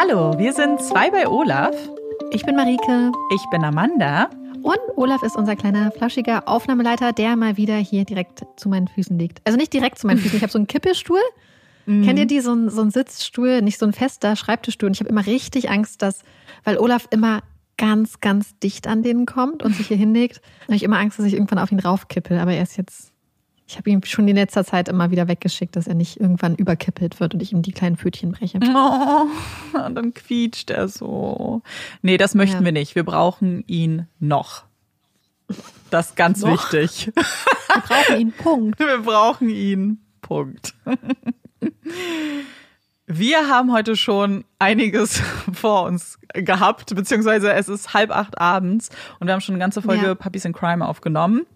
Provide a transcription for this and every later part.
Hallo, wir sind zwei bei Olaf. Ich bin Marike. Ich bin Amanda. Und Olaf ist unser kleiner flaschiger Aufnahmeleiter, der mal wieder hier direkt zu meinen Füßen liegt. Also nicht direkt zu meinen Füßen. Ich habe so einen Kippelstuhl. Mhm. Kennt ihr die? So ein, so ein Sitzstuhl, nicht so ein fester Schreibtischstuhl. Und ich habe immer richtig Angst, dass, weil Olaf immer ganz, ganz dicht an denen kommt und sich hier hinlegt, habe ich immer Angst, dass ich irgendwann auf ihn raufkippel. Aber er ist jetzt ich habe ihn schon in letzter Zeit immer wieder weggeschickt, dass er nicht irgendwann überkippelt wird und ich ihm die kleinen Pfötchen breche. Oh, dann quietscht er so. Nee, das möchten ja. wir nicht. Wir brauchen ihn noch. Das ist ganz noch? wichtig. Wir brauchen ihn, Punkt. Wir brauchen ihn, Punkt. Wir haben heute schon einiges vor uns gehabt, beziehungsweise es ist halb acht abends und wir haben schon eine ganze Folge ja. Puppies in Crime aufgenommen.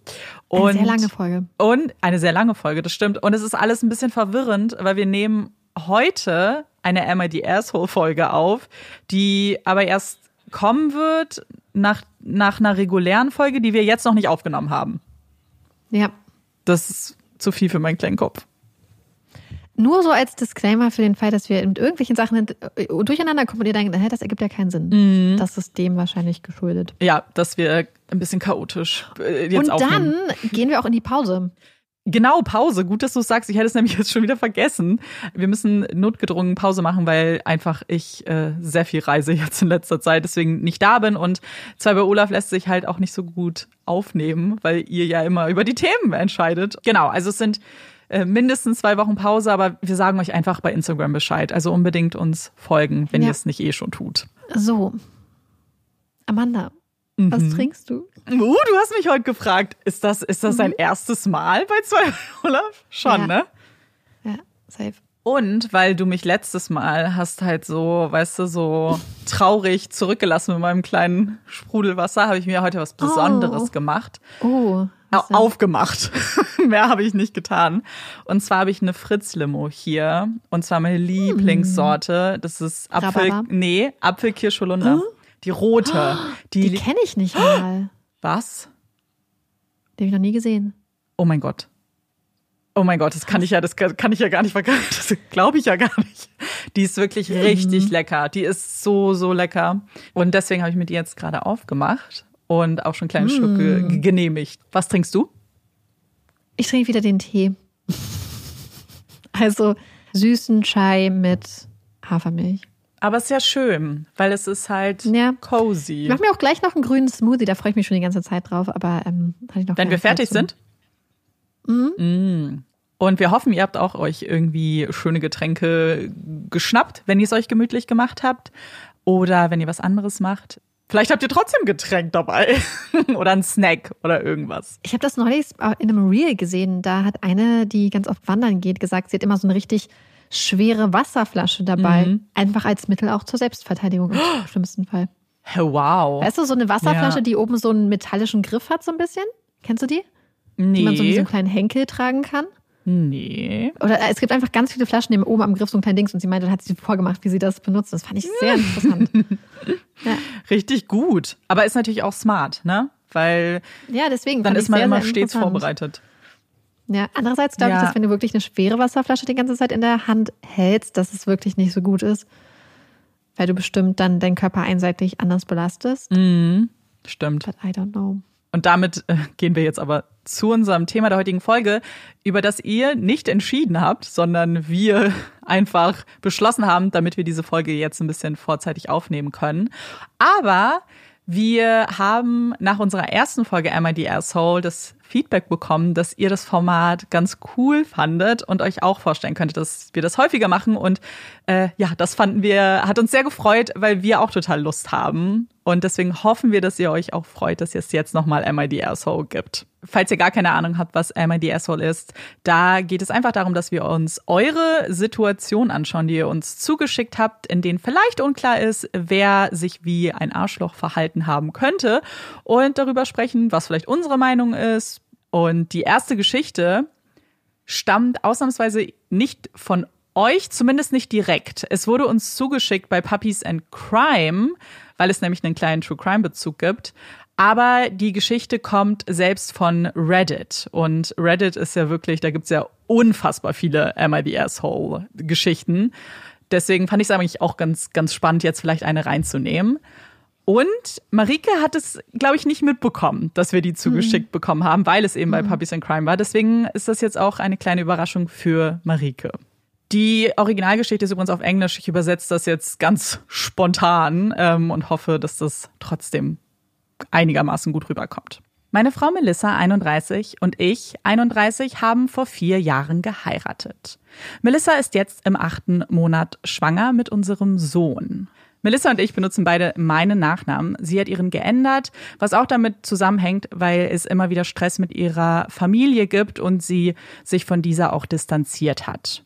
Und, eine sehr lange Folge. Und eine sehr lange Folge, das stimmt. Und es ist alles ein bisschen verwirrend, weil wir nehmen heute eine Emma die Asshole-Folge auf, die aber erst kommen wird nach, nach einer regulären Folge, die wir jetzt noch nicht aufgenommen haben. Ja. Das ist zu viel für meinen kleinen Kopf. Nur so als Disclaimer für den Fall, dass wir mit irgendwelchen Sachen äh, durcheinander kommen und ihr denkt, das ergibt ja keinen Sinn. Mhm. Das ist dem wahrscheinlich geschuldet. Ja, dass wir ein bisschen chaotisch äh, jetzt Und aufnehmen. dann gehen wir auch in die Pause. Genau, Pause. Gut, dass du es sagst. Ich hätte es nämlich jetzt schon wieder vergessen. Wir müssen notgedrungen Pause machen, weil einfach ich äh, sehr viel reise jetzt in letzter Zeit, deswegen nicht da bin. Und zwei bei Olaf lässt sich halt auch nicht so gut aufnehmen, weil ihr ja immer über die Themen entscheidet. Genau, also es sind äh, mindestens zwei Wochen Pause, aber wir sagen euch einfach bei Instagram Bescheid. Also unbedingt uns folgen, wenn ja. ihr es nicht eh schon tut. So. Amanda, mhm. was trinkst du? Uh, du hast mich heute gefragt, ist das, ist das mhm. dein erstes Mal bei zwei Olaf? Schon, ja. ne? Ja, safe. Und weil du mich letztes Mal hast halt so, weißt du, so traurig zurückgelassen mit meinem kleinen Sprudelwasser, habe ich mir heute was Besonderes oh. gemacht. Oh aufgemacht. Mehr habe ich nicht getan. Und zwar habe ich eine Fritz-Limo hier. Und zwar meine Lieblingssorte. Das ist Apfel, Rhabarber. nee, Apfelkirschholunder. Huh? Die rote. Die, die kenne ich nicht mal. Was? Die habe ich noch nie gesehen. Oh mein Gott. Oh mein Gott, das kann ich ja, das kann ich ja gar nicht vergessen. Das glaube ich ja gar nicht. Die ist wirklich mhm. richtig lecker. Die ist so, so lecker. Und deswegen habe ich mir die jetzt gerade aufgemacht und auch schon kleine mm. Schlucke genehmigt. Was trinkst du? Ich trinke wieder den Tee. also süßen Chai mit Hafermilch. Aber es ist ja schön, weil es ist halt ja. cozy. Ich mache mir auch gleich noch einen grünen Smoothie, da freue ich mich schon die ganze Zeit drauf. Aber ähm, ich noch Wenn wir fertig sind? Mhm. Mm. Und wir hoffen, ihr habt auch euch irgendwie schöne Getränke geschnappt, wenn ihr es euch gemütlich gemacht habt. Oder wenn ihr was anderes macht. Vielleicht habt ihr trotzdem Getränk dabei oder ein Snack oder irgendwas. Ich habe das neulich in einem Reel gesehen. Da hat eine, die ganz oft wandern geht, gesagt, sie hat immer so eine richtig schwere Wasserflasche dabei. Mhm. Einfach als Mittel auch zur Selbstverteidigung im schlimmsten Fall. Wow. Weißt du, so eine Wasserflasche, ja. die oben so einen metallischen Griff hat, so ein bisschen? Kennst du die? Nee. Die man so wie so einen kleinen Henkel tragen kann? Nee. Oder äh, es gibt einfach ganz viele Flaschen, die haben oben am Griff so ein kleines Dings und sie meinte, dann hat sie vorgemacht, wie sie das benutzt. Das fand ich sehr interessant. ja. Richtig gut. Aber ist natürlich auch smart, ne? Weil ja, deswegen dann ist man sehr, immer sehr stets vorbereitet. Ja, andererseits glaube ja. ich, dass wenn du wirklich eine schwere Wasserflasche die ganze Zeit in der Hand hältst, dass es wirklich nicht so gut ist. Weil du bestimmt dann deinen Körper einseitig anders belastest. Mhm, stimmt. But I don't know. Und damit äh, gehen wir jetzt aber zu unserem Thema der heutigen Folge, über das ihr nicht entschieden habt, sondern wir einfach beschlossen haben, damit wir diese Folge jetzt ein bisschen vorzeitig aufnehmen können. Aber wir haben nach unserer ersten Folge Am the Asshole das Feedback bekommen, dass ihr das Format ganz cool fandet und euch auch vorstellen könntet, dass wir das häufiger machen. Und äh, ja, das fanden wir, hat uns sehr gefreut, weil wir auch total Lust haben. Und deswegen hoffen wir, dass ihr euch auch freut, dass es jetzt nochmal the Asshole gibt. Falls ihr gar keine Ahnung habt, was the Asshole ist, da geht es einfach darum, dass wir uns eure Situation anschauen, die ihr uns zugeschickt habt, in denen vielleicht unklar ist, wer sich wie ein Arschloch verhalten haben könnte und darüber sprechen, was vielleicht unsere Meinung ist, und die erste Geschichte stammt ausnahmsweise nicht von euch, zumindest nicht direkt. Es wurde uns zugeschickt bei Puppies and Crime, weil es nämlich einen kleinen True Crime Bezug gibt. Aber die Geschichte kommt selbst von Reddit. Und Reddit ist ja wirklich, da gibt's ja unfassbar viele Am I the Asshole Geschichten. deswegen fand ich es eigentlich auch ganz, ganz spannend, jetzt vielleicht eine reinzunehmen. Und Marike hat es, glaube ich, nicht mitbekommen, dass wir die zugeschickt mhm. bekommen haben, weil es eben mhm. bei Puppies and Crime war. Deswegen ist das jetzt auch eine kleine Überraschung für Marike. Die Originalgeschichte ist übrigens auf Englisch. Ich übersetze das jetzt ganz spontan ähm, und hoffe, dass das trotzdem einigermaßen gut rüberkommt. Meine Frau Melissa, 31, und ich, 31, haben vor vier Jahren geheiratet. Melissa ist jetzt im achten Monat schwanger mit unserem Sohn. Melissa und ich benutzen beide meinen Nachnamen. Sie hat ihren geändert, was auch damit zusammenhängt, weil es immer wieder Stress mit ihrer Familie gibt und sie sich von dieser auch distanziert hat.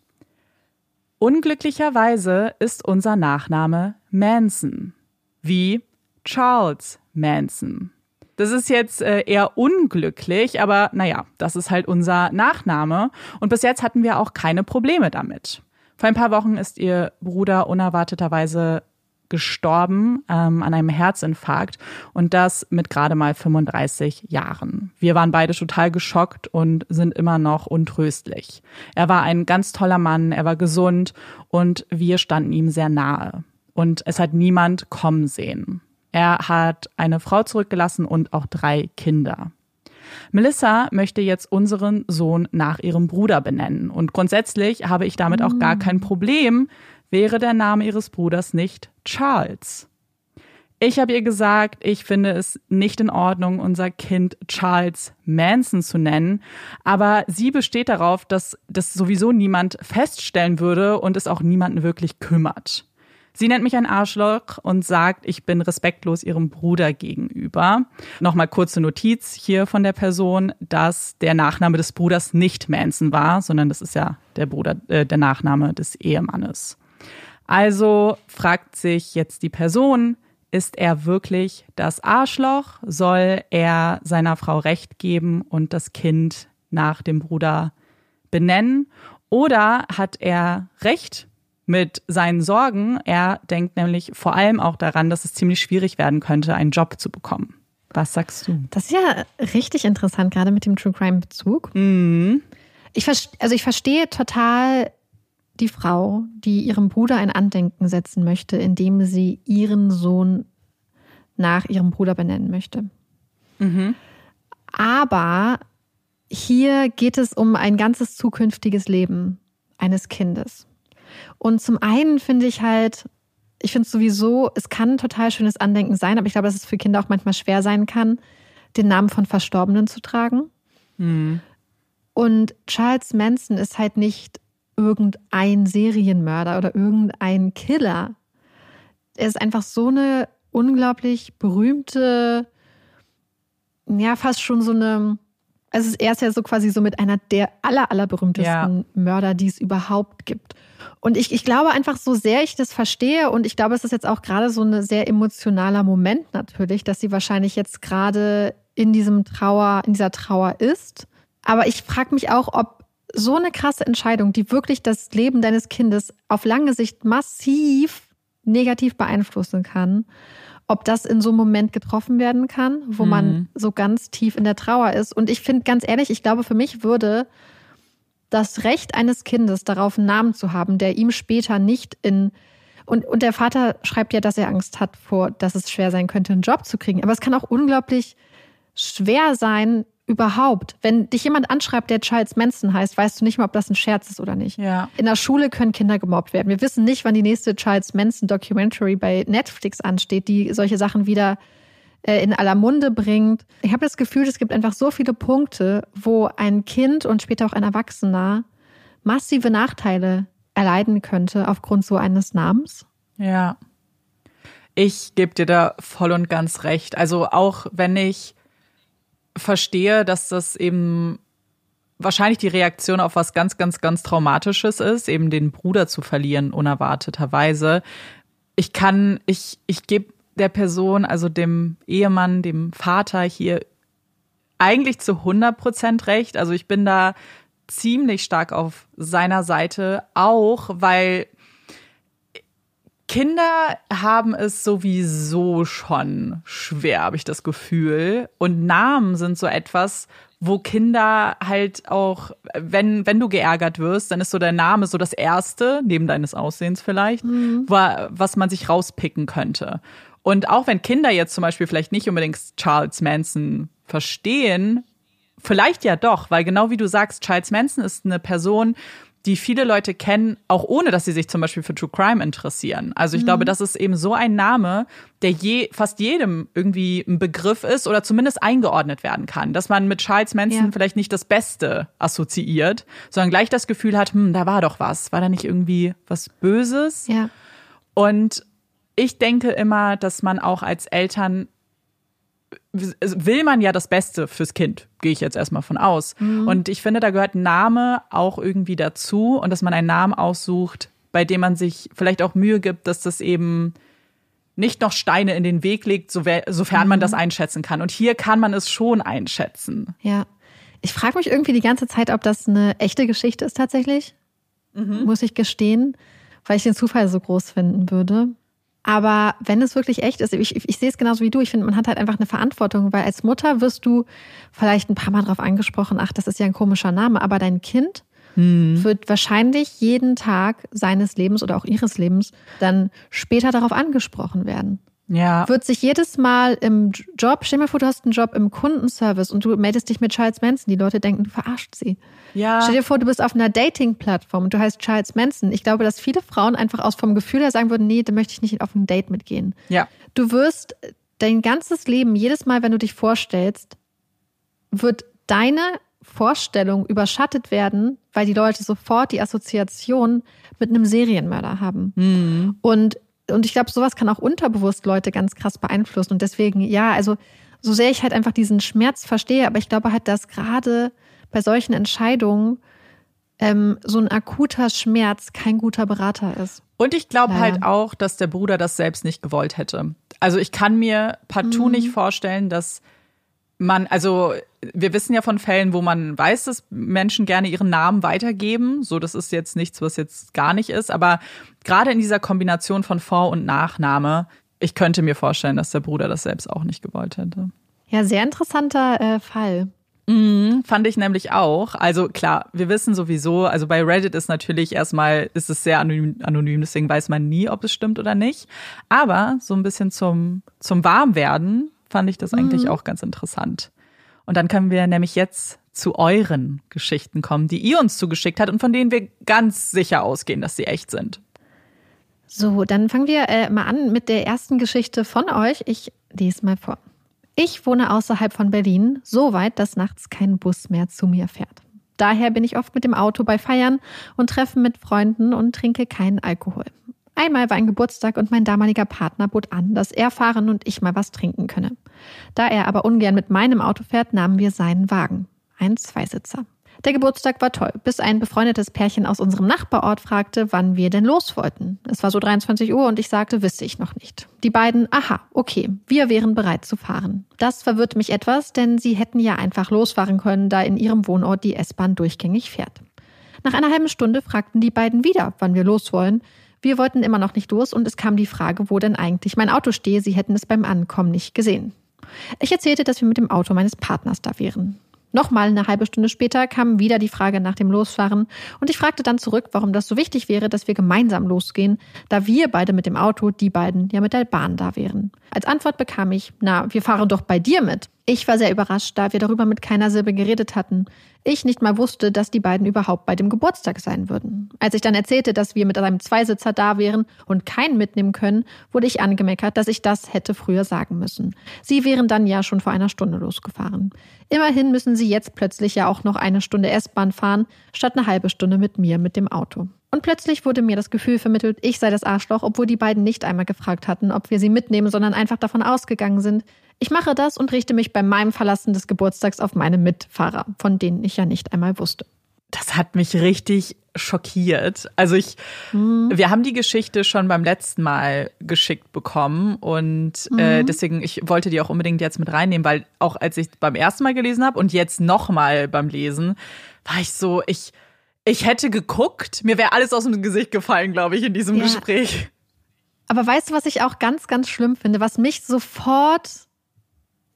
Unglücklicherweise ist unser Nachname Manson, wie Charles Manson. Das ist jetzt äh, eher unglücklich, aber naja, das ist halt unser Nachname. Und bis jetzt hatten wir auch keine Probleme damit. Vor ein paar Wochen ist ihr Bruder unerwarteterweise gestorben ähm, an einem Herzinfarkt und das mit gerade mal 35 Jahren. Wir waren beide total geschockt und sind immer noch untröstlich. Er war ein ganz toller Mann, er war gesund und wir standen ihm sehr nahe. Und es hat niemand kommen sehen. Er hat eine Frau zurückgelassen und auch drei Kinder. Melissa möchte jetzt unseren Sohn nach ihrem Bruder benennen. Und grundsätzlich habe ich damit auch gar kein Problem, wäre der Name ihres Bruders nicht Charles. Ich habe ihr gesagt, ich finde es nicht in Ordnung, unser Kind Charles Manson zu nennen, aber sie besteht darauf, dass das sowieso niemand feststellen würde und es auch niemanden wirklich kümmert. Sie nennt mich ein Arschloch und sagt, ich bin respektlos ihrem Bruder gegenüber. Nochmal kurze Notiz hier von der Person, dass der Nachname des Bruders nicht Manson war, sondern das ist ja der Bruder, äh, der Nachname des Ehemannes. Also fragt sich jetzt die Person, ist er wirklich das Arschloch? Soll er seiner Frau Recht geben und das Kind nach dem Bruder benennen? Oder hat er Recht mit seinen Sorgen. Er denkt nämlich vor allem auch daran, dass es ziemlich schwierig werden könnte, einen Job zu bekommen. Was sagst du? Das ist ja richtig interessant, gerade mit dem True Crime Bezug. Mhm. Ich, also ich verstehe total die Frau, die ihrem Bruder ein Andenken setzen möchte, indem sie ihren Sohn nach ihrem Bruder benennen möchte. Mhm. Aber hier geht es um ein ganzes zukünftiges Leben eines Kindes. Und zum einen finde ich halt, ich finde sowieso, es kann ein total schönes Andenken sein, aber ich glaube, dass es für Kinder auch manchmal schwer sein kann, den Namen von Verstorbenen zu tragen. Mhm. Und Charles Manson ist halt nicht irgendein Serienmörder oder irgendein Killer. Er ist einfach so eine unglaublich berühmte, ja, fast schon so eine, also er ist ja so quasi so mit einer der aller, allerberühmtesten ja. Mörder, die es überhaupt gibt. Und ich, ich glaube einfach, so sehr ich das verstehe, und ich glaube, es ist jetzt auch gerade so ein sehr emotionaler Moment natürlich, dass sie wahrscheinlich jetzt gerade in diesem Trauer, in dieser Trauer ist. Aber ich frage mich auch, ob so eine krasse Entscheidung, die wirklich das Leben deines Kindes auf lange Sicht massiv negativ beeinflussen kann, ob das in so einem Moment getroffen werden kann, wo mhm. man so ganz tief in der Trauer ist. Und ich finde ganz ehrlich, ich glaube, für mich würde das Recht eines Kindes darauf, einen Namen zu haben, der ihm später nicht in und, und der Vater schreibt ja, dass er Angst hat vor, dass es schwer sein könnte, einen Job zu kriegen. Aber es kann auch unglaublich schwer sein, überhaupt. Wenn dich jemand anschreibt, der Charles Manson heißt, weißt du nicht mal, ob das ein Scherz ist oder nicht. Ja. In der Schule können Kinder gemobbt werden. Wir wissen nicht, wann die nächste Charles Manson Documentary bei Netflix ansteht, die solche Sachen wieder äh, in aller Munde bringt. Ich habe das Gefühl, es gibt einfach so viele Punkte, wo ein Kind und später auch ein Erwachsener massive Nachteile erleiden könnte aufgrund so eines Namens. Ja. Ich gebe dir da voll und ganz recht. Also auch wenn ich verstehe, dass das eben wahrscheinlich die Reaktion auf was ganz, ganz, ganz Traumatisches ist, eben den Bruder zu verlieren, unerwarteterweise. Ich kann, ich, ich gebe der Person, also dem Ehemann, dem Vater hier eigentlich zu 100 Prozent recht. Also ich bin da ziemlich stark auf seiner Seite, auch weil Kinder haben es sowieso schon schwer, habe ich das Gefühl. Und Namen sind so etwas, wo Kinder halt auch, wenn, wenn du geärgert wirst, dann ist so dein Name so das Erste, neben deines Aussehens vielleicht, mhm. was man sich rauspicken könnte. Und auch wenn Kinder jetzt zum Beispiel vielleicht nicht unbedingt Charles Manson verstehen, vielleicht ja doch, weil genau wie du sagst, Charles Manson ist eine Person, die viele Leute kennen, auch ohne dass sie sich zum Beispiel für True Crime interessieren. Also ich mhm. glaube, das ist eben so ein Name, der je, fast jedem irgendwie ein Begriff ist oder zumindest eingeordnet werden kann. Dass man mit Charles Manson ja. vielleicht nicht das Beste assoziiert, sondern gleich das Gefühl hat, hm, da war doch was. War da nicht irgendwie was Böses? Ja. Und ich denke immer, dass man auch als Eltern will man ja das Beste fürs Kind, gehe ich jetzt erstmal von aus. Mhm. Und ich finde, da gehört Name auch irgendwie dazu und dass man einen Namen aussucht, bei dem man sich vielleicht auch Mühe gibt, dass das eben nicht noch Steine in den Weg legt, sofern mhm. man das einschätzen kann. Und hier kann man es schon einschätzen. Ja. Ich frage mich irgendwie die ganze Zeit, ob das eine echte Geschichte ist tatsächlich. Mhm. Muss ich gestehen, weil ich den Zufall so groß finden würde. Aber wenn es wirklich echt ist, ich, ich, ich sehe es genauso wie du, ich finde, man hat halt einfach eine Verantwortung, weil als Mutter wirst du vielleicht ein paar Mal drauf angesprochen, ach, das ist ja ein komischer Name, aber dein Kind hm. wird wahrscheinlich jeden Tag seines Lebens oder auch ihres Lebens dann später darauf angesprochen werden. Ja. Wird sich jedes Mal im Job, stell dir mal vor, du hast einen Job im Kundenservice und du meldest dich mit Charles Manson. Die Leute denken, du verarscht sie. Ja. Stell dir vor, du bist auf einer Dating-Plattform und du heißt Charles Manson. Ich glaube, dass viele Frauen einfach aus vom Gefühl her sagen würden, nee, da möchte ich nicht auf ein Date mitgehen. Ja. Du wirst dein ganzes Leben, jedes Mal, wenn du dich vorstellst, wird deine Vorstellung überschattet werden, weil die Leute sofort die Assoziation mit einem Serienmörder haben. Mhm. Und und ich glaube, sowas kann auch unterbewusst Leute ganz krass beeinflussen. Und deswegen, ja, also so sehr ich halt einfach diesen Schmerz verstehe, aber ich glaube halt, dass gerade bei solchen Entscheidungen ähm, so ein akuter Schmerz kein guter Berater ist. Und ich glaube ja. halt auch, dass der Bruder das selbst nicht gewollt hätte. Also ich kann mir partout mhm. nicht vorstellen, dass man, also wir wissen ja von Fällen, wo man weiß, dass Menschen gerne ihren Namen weitergeben. So, das ist jetzt nichts, was jetzt gar nicht ist. Aber gerade in dieser Kombination von Vor- und Nachname, ich könnte mir vorstellen, dass der Bruder das selbst auch nicht gewollt hätte. Ja, sehr interessanter äh, Fall. Mhm, fand ich nämlich auch. Also klar, wir wissen sowieso, also bei Reddit ist natürlich erstmal, ist es sehr anonym, anonym, deswegen weiß man nie, ob es stimmt oder nicht. Aber so ein bisschen zum, zum Warmwerden fand ich das eigentlich mhm. auch ganz interessant. Und dann können wir nämlich jetzt zu euren Geschichten kommen, die ihr uns zugeschickt habt und von denen wir ganz sicher ausgehen, dass sie echt sind. So, dann fangen wir äh, mal an mit der ersten Geschichte von euch. Ich lese mal vor. Ich wohne außerhalb von Berlin, so weit, dass nachts kein Bus mehr zu mir fährt. Daher bin ich oft mit dem Auto bei Feiern und Treffen mit Freunden und trinke keinen Alkohol. Einmal war ein Geburtstag und mein damaliger Partner bot an, dass er fahren und ich mal was trinken könne. Da er aber ungern mit meinem Auto fährt, nahmen wir seinen Wagen. Ein Zweisitzer. Der Geburtstag war toll, bis ein befreundetes Pärchen aus unserem Nachbarort fragte, wann wir denn los wollten. Es war so 23 Uhr und ich sagte, wüsste ich noch nicht. Die beiden, aha, okay, wir wären bereit zu fahren. Das verwirrt mich etwas, denn sie hätten ja einfach losfahren können, da in ihrem Wohnort die S-Bahn durchgängig fährt. Nach einer halben Stunde fragten die beiden wieder, wann wir los wollen. Wir wollten immer noch nicht los und es kam die Frage, wo denn eigentlich mein Auto stehe. Sie hätten es beim Ankommen nicht gesehen. Ich erzählte, dass wir mit dem Auto meines Partners da wären. Nochmal eine halbe Stunde später kam wieder die Frage nach dem Losfahren und ich fragte dann zurück, warum das so wichtig wäre, dass wir gemeinsam losgehen, da wir beide mit dem Auto, die beiden ja mit der Bahn da wären. Als Antwort bekam ich, na, wir fahren doch bei dir mit. Ich war sehr überrascht, da wir darüber mit keiner Silbe geredet hatten. Ich nicht mal wusste, dass die beiden überhaupt bei dem Geburtstag sein würden. Als ich dann erzählte, dass wir mit einem Zweisitzer da wären und keinen mitnehmen können, wurde ich angemeckert, dass ich das hätte früher sagen müssen. Sie wären dann ja schon vor einer Stunde losgefahren. Immerhin müssen sie jetzt plötzlich ja auch noch eine Stunde S-Bahn fahren, statt eine halbe Stunde mit mir mit dem Auto. Und plötzlich wurde mir das Gefühl vermittelt, ich sei das Arschloch, obwohl die beiden nicht einmal gefragt hatten, ob wir sie mitnehmen, sondern einfach davon ausgegangen sind, ich mache das und richte mich bei meinem Verlassen des Geburtstags auf meine Mitfahrer, von denen ich ja nicht einmal wusste. Das hat mich richtig schockiert. Also ich, mhm. wir haben die Geschichte schon beim letzten Mal geschickt bekommen und mhm. äh, deswegen, ich wollte die auch unbedingt jetzt mit reinnehmen, weil auch als ich beim ersten Mal gelesen habe und jetzt nochmal beim Lesen, war ich so, ich, ich hätte geguckt, mir wäre alles aus dem Gesicht gefallen, glaube ich, in diesem ja. Gespräch. Aber weißt du, was ich auch ganz, ganz schlimm finde, was mich sofort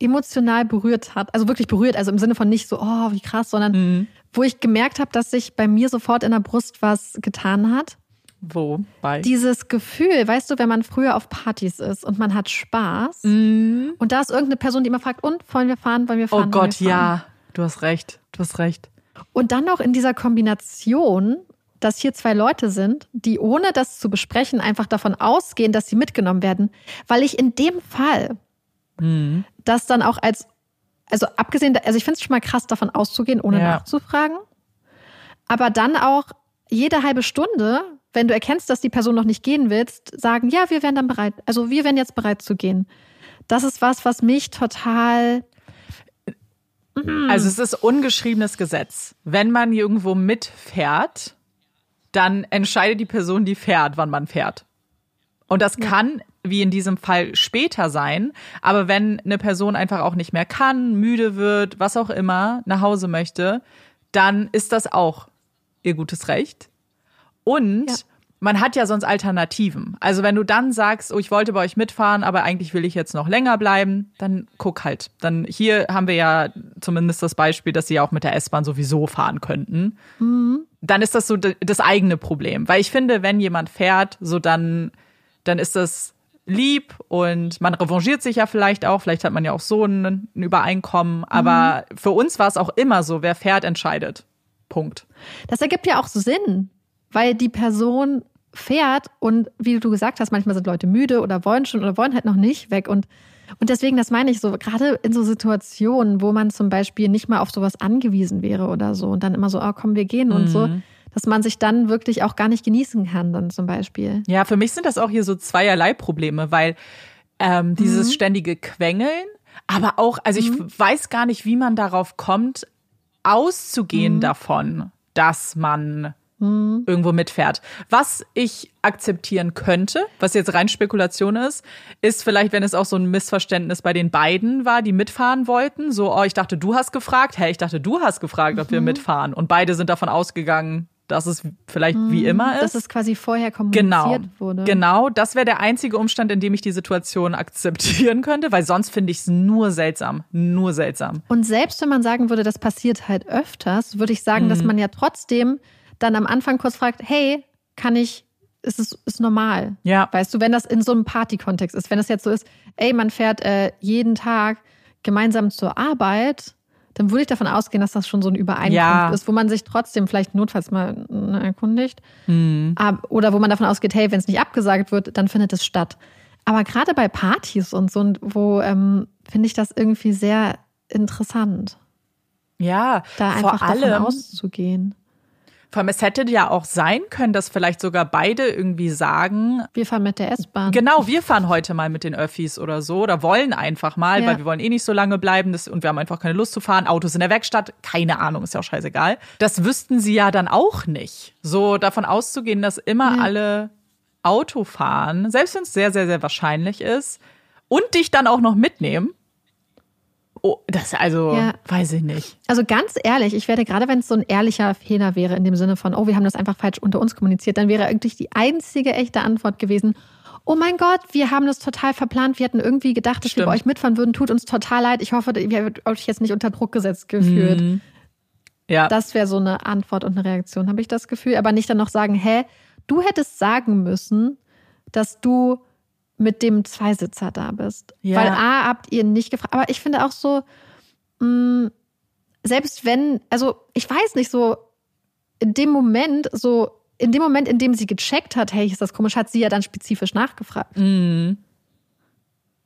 emotional berührt hat, also wirklich berührt, also im Sinne von nicht so, oh, wie krass, sondern mhm. wo ich gemerkt habe, dass sich bei mir sofort in der Brust was getan hat. Wo? Bei? Dieses Gefühl, weißt du, wenn man früher auf Partys ist und man hat Spaß mhm. und da ist irgendeine Person, die immer fragt, und wollen wir fahren, wollen wir fahren? Oh Gott, ja, du hast recht, du hast recht. Und dann noch in dieser Kombination, dass hier zwei Leute sind, die ohne das zu besprechen einfach davon ausgehen, dass sie mitgenommen werden, weil ich in dem Fall mhm. das dann auch als, also abgesehen, also ich finde es schon mal krass, davon auszugehen, ohne ja. nachzufragen, aber dann auch jede halbe Stunde, wenn du erkennst, dass die Person noch nicht gehen willst, sagen, ja, wir wären dann bereit, also wir wären jetzt bereit zu gehen. Das ist was, was mich total also es ist ungeschriebenes Gesetz. Wenn man irgendwo mitfährt, dann entscheidet die Person, die fährt, wann man fährt. Und das kann, wie in diesem Fall, später sein. Aber wenn eine Person einfach auch nicht mehr kann, müde wird, was auch immer, nach Hause möchte, dann ist das auch ihr gutes Recht. Und ja man hat ja sonst Alternativen. Also wenn du dann sagst, oh, ich wollte bei euch mitfahren, aber eigentlich will ich jetzt noch länger bleiben, dann guck halt. Dann hier haben wir ja zumindest das Beispiel, dass sie ja auch mit der S-Bahn sowieso fahren könnten. Mhm. Dann ist das so das eigene Problem. Weil ich finde, wenn jemand fährt, so dann, dann ist das lieb und man revanchiert sich ja vielleicht auch. Vielleicht hat man ja auch so ein, ein Übereinkommen. Aber mhm. für uns war es auch immer so, wer fährt, entscheidet. Punkt. Das ergibt ja auch Sinn, weil die Person fährt und wie du gesagt hast, manchmal sind Leute müde oder wollen schon oder wollen halt noch nicht weg und und deswegen, das meine ich so, gerade in so Situationen, wo man zum Beispiel nicht mal auf sowas angewiesen wäre oder so und dann immer so, oh komm, wir gehen und so, mhm. Dass man sich dann wirklich auch gar nicht genießen kann, dann zum Beispiel. Ja, für mich sind das auch hier so zweierlei Probleme, weil ähm, dieses mhm. ständige Quengeln, aber auch, also ich mhm. weiß gar nicht, wie man darauf kommt, auszugehen mhm. davon, dass man mhm. irgendwo mitfährt. Was ich akzeptieren könnte, was jetzt rein Spekulation ist, ist vielleicht, wenn es auch so ein Missverständnis bei den beiden war, die mitfahren wollten. So, oh, ich dachte, du hast gefragt, hey, ich dachte, du hast gefragt, ob mhm. wir mitfahren. Und beide sind davon ausgegangen, dass es vielleicht mhm. wie immer ist. Dass es quasi vorher kommuniziert genau. wurde. Genau, das wäre der einzige Umstand, in dem ich die Situation akzeptieren könnte, weil sonst finde ich es nur seltsam. Nur seltsam. Und selbst wenn man sagen würde, das passiert halt öfters, würde ich sagen, dass mhm. man ja trotzdem dann am Anfang kurz fragt, hey, kann ich, ist es ist normal? Ja. Weißt du, wenn das in so einem Party-Kontext ist, wenn es jetzt so ist, ey, man fährt äh, jeden Tag gemeinsam zur Arbeit, dann würde ich davon ausgehen, dass das schon so ein Übereinkunft ja. ist, wo man sich trotzdem vielleicht notfalls mal ne, erkundigt. Hm. Oder wo man davon ausgeht, hey, wenn es nicht abgesagt wird, dann findet es statt. Aber gerade bei Partys und so, wo ähm, finde ich das irgendwie sehr interessant. Ja, da einfach vor allem, davon auszugehen. Vor allem, es hätte ja auch sein können, dass vielleicht sogar beide irgendwie sagen. Wir fahren mit der S-Bahn. Genau, wir fahren heute mal mit den Öffis oder so oder wollen einfach mal, ja. weil wir wollen eh nicht so lange bleiben das, und wir haben einfach keine Lust zu fahren. Autos in der Werkstatt, keine Ahnung, ist ja auch scheißegal. Das wüssten sie ja dann auch nicht. So davon auszugehen, dass immer ja. alle Auto fahren, selbst wenn es sehr, sehr, sehr wahrscheinlich ist und dich dann auch noch mitnehmen Oh, das also, ja. weiß ich nicht. Also ganz ehrlich, ich werde gerade, wenn es so ein ehrlicher Fehler wäre, in dem Sinne von, oh, wir haben das einfach falsch unter uns kommuniziert, dann wäre eigentlich die einzige echte Antwort gewesen, oh mein Gott, wir haben das total verplant, wir hatten irgendwie gedacht, dass Stimmt. wir bei euch mitfahren würden, tut uns total leid. Ich hoffe, ihr habt euch jetzt nicht unter Druck gesetzt gefühlt. Mhm. Ja. Das wäre so eine Antwort und eine Reaktion, habe ich das Gefühl. Aber nicht dann noch sagen, hä, du hättest sagen müssen, dass du mit dem Zweisitzer da bist. Ja. Weil A, habt ihr nicht gefragt. Aber ich finde auch so, mh, mm, selbst wenn, also ich weiß nicht, so in dem Moment, so in dem Moment, in dem sie gecheckt hat, hey, ist das komisch, hat sie ja dann spezifisch nachgefragt. Mhm.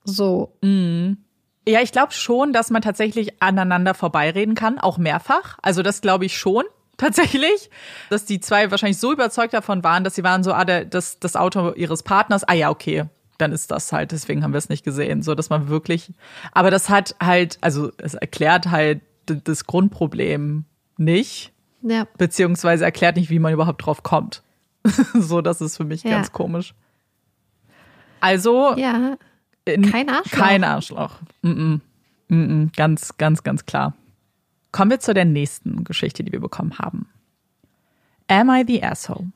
So. Mhm. Ja, ich glaube schon, dass man tatsächlich aneinander vorbeireden kann, auch mehrfach. Also das glaube ich schon tatsächlich, dass die zwei wahrscheinlich so überzeugt davon waren, dass sie waren so, ah, der, das, das Auto ihres Partners, ah ja, okay, dann ist das halt, deswegen haben wir es nicht gesehen, so dass man wirklich, aber das hat halt, also es erklärt halt das Grundproblem nicht, ja. beziehungsweise erklärt nicht, wie man überhaupt drauf kommt. so, das ist für mich ja. ganz komisch. Also, ja. kein Arschloch. Kein Arschloch. Mm -mm. Mm ganz, ganz, ganz klar. Kommen wir zu der nächsten Geschichte, die wir bekommen haben. Am I the Asshole?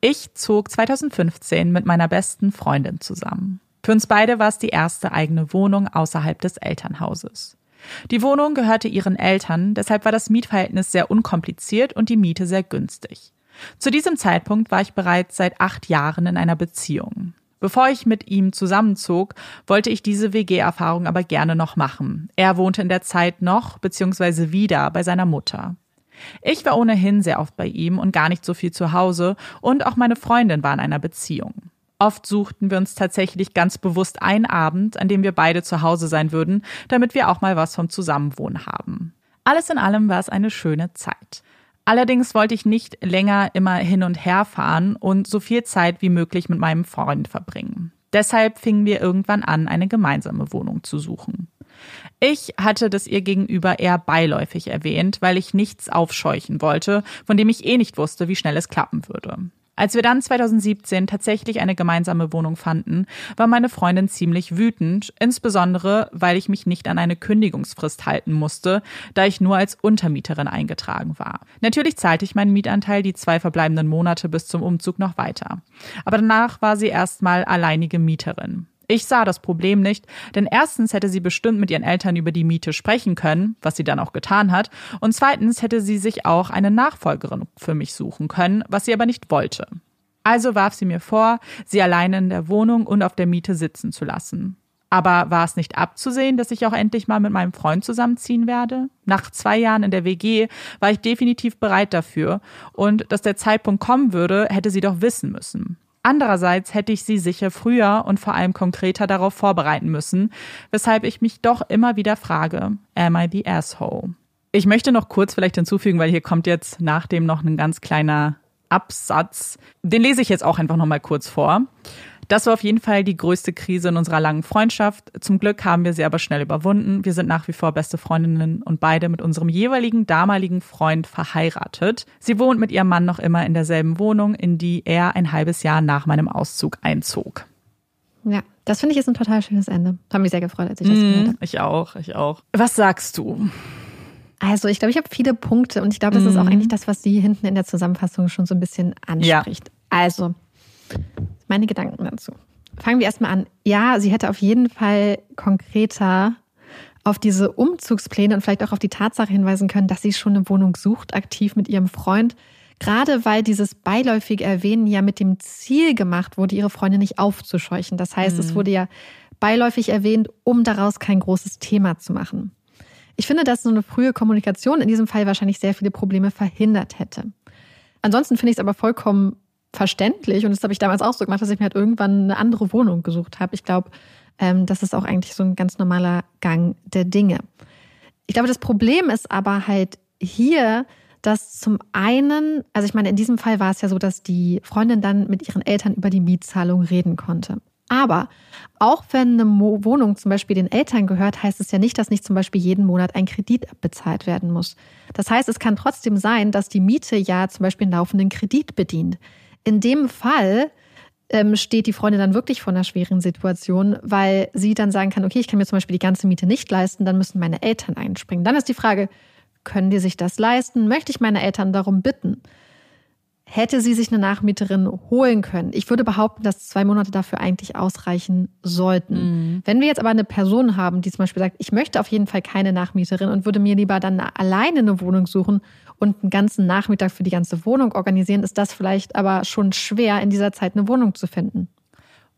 Ich zog 2015 mit meiner besten Freundin zusammen. Für uns beide war es die erste eigene Wohnung außerhalb des Elternhauses. Die Wohnung gehörte ihren Eltern, deshalb war das Mietverhältnis sehr unkompliziert und die Miete sehr günstig. Zu diesem Zeitpunkt war ich bereits seit acht Jahren in einer Beziehung. Bevor ich mit ihm zusammenzog, wollte ich diese WG-Erfahrung aber gerne noch machen. Er wohnte in der Zeit noch bzw. wieder bei seiner Mutter. Ich war ohnehin sehr oft bei ihm und gar nicht so viel zu Hause und auch meine Freundin war in einer Beziehung. Oft suchten wir uns tatsächlich ganz bewusst einen Abend, an dem wir beide zu Hause sein würden, damit wir auch mal was vom Zusammenwohnen haben. Alles in allem war es eine schöne Zeit. Allerdings wollte ich nicht länger immer hin und her fahren und so viel Zeit wie möglich mit meinem Freund verbringen. Deshalb fingen wir irgendwann an, eine gemeinsame Wohnung zu suchen. Ich hatte das ihr gegenüber eher beiläufig erwähnt, weil ich nichts aufscheuchen wollte, von dem ich eh nicht wusste, wie schnell es klappen würde. Als wir dann 2017 tatsächlich eine gemeinsame Wohnung fanden, war meine Freundin ziemlich wütend, insbesondere weil ich mich nicht an eine Kündigungsfrist halten musste, da ich nur als Untermieterin eingetragen war. Natürlich zahlte ich meinen Mietanteil die zwei verbleibenden Monate bis zum Umzug noch weiter. Aber danach war sie erstmal alleinige Mieterin. Ich sah das Problem nicht, denn erstens hätte sie bestimmt mit ihren Eltern über die Miete sprechen können, was sie dann auch getan hat, und zweitens hätte sie sich auch eine Nachfolgerin für mich suchen können, was sie aber nicht wollte. Also warf sie mir vor, sie alleine in der Wohnung und auf der Miete sitzen zu lassen. Aber war es nicht abzusehen, dass ich auch endlich mal mit meinem Freund zusammenziehen werde? Nach zwei Jahren in der WG war ich definitiv bereit dafür und dass der Zeitpunkt kommen würde, hätte sie doch wissen müssen. Andererseits hätte ich sie sicher früher und vor allem konkreter darauf vorbereiten müssen, weshalb ich mich doch immer wieder frage, am I the asshole? Ich möchte noch kurz vielleicht hinzufügen, weil hier kommt jetzt nach dem noch ein ganz kleiner Absatz. Den lese ich jetzt auch einfach noch mal kurz vor. Das war auf jeden Fall die größte Krise in unserer langen Freundschaft. Zum Glück haben wir sie aber schnell überwunden. Wir sind nach wie vor beste Freundinnen und beide mit unserem jeweiligen damaligen Freund verheiratet. Sie wohnt mit ihrem Mann noch immer in derselben Wohnung, in die er ein halbes Jahr nach meinem Auszug einzog. Ja, das finde ich ist ein total schönes Ende. Habe mich sehr gefreut, als ich das mm, gehört habe. Ich auch, ich auch. Was sagst du? Also ich glaube, ich habe viele Punkte und ich glaube, das mm. ist auch mhm. eigentlich das, was sie hinten in der Zusammenfassung schon so ein bisschen anspricht. Ja. Also, meine Gedanken dazu. Fangen wir erstmal an. Ja, sie hätte auf jeden Fall konkreter auf diese Umzugspläne und vielleicht auch auf die Tatsache hinweisen können, dass sie schon eine Wohnung sucht, aktiv mit ihrem Freund. Gerade weil dieses beiläufige Erwähnen ja mit dem Ziel gemacht wurde, ihre Freundin nicht aufzuscheuchen. Das heißt, mhm. es wurde ja beiläufig erwähnt, um daraus kein großes Thema zu machen. Ich finde, dass so eine frühe Kommunikation in diesem Fall wahrscheinlich sehr viele Probleme verhindert hätte. Ansonsten finde ich es aber vollkommen verständlich und das habe ich damals auch so gemacht, dass ich mir halt irgendwann eine andere Wohnung gesucht habe. Ich glaube, ähm, das ist auch eigentlich so ein ganz normaler Gang der Dinge. Ich glaube, das Problem ist aber halt hier, dass zum einen, also ich meine, in diesem Fall war es ja so, dass die Freundin dann mit ihren Eltern über die Mietzahlung reden konnte. Aber auch wenn eine Wohnung zum Beispiel den Eltern gehört, heißt es ja nicht, dass nicht zum Beispiel jeden Monat ein Kredit bezahlt werden muss. Das heißt, es kann trotzdem sein, dass die Miete ja zum Beispiel einen laufenden Kredit bedient. In dem Fall ähm, steht die Freundin dann wirklich vor einer schweren Situation, weil sie dann sagen kann, okay, ich kann mir zum Beispiel die ganze Miete nicht leisten, dann müssen meine Eltern einspringen. Dann ist die Frage, können die sich das leisten? Möchte ich meine Eltern darum bitten? hätte sie sich eine Nachmieterin holen können. Ich würde behaupten, dass zwei Monate dafür eigentlich ausreichen sollten. Mhm. Wenn wir jetzt aber eine Person haben, die zum Beispiel sagt, ich möchte auf jeden Fall keine Nachmieterin und würde mir lieber dann alleine eine Wohnung suchen und einen ganzen Nachmittag für die ganze Wohnung organisieren, ist das vielleicht aber schon schwer, in dieser Zeit eine Wohnung zu finden.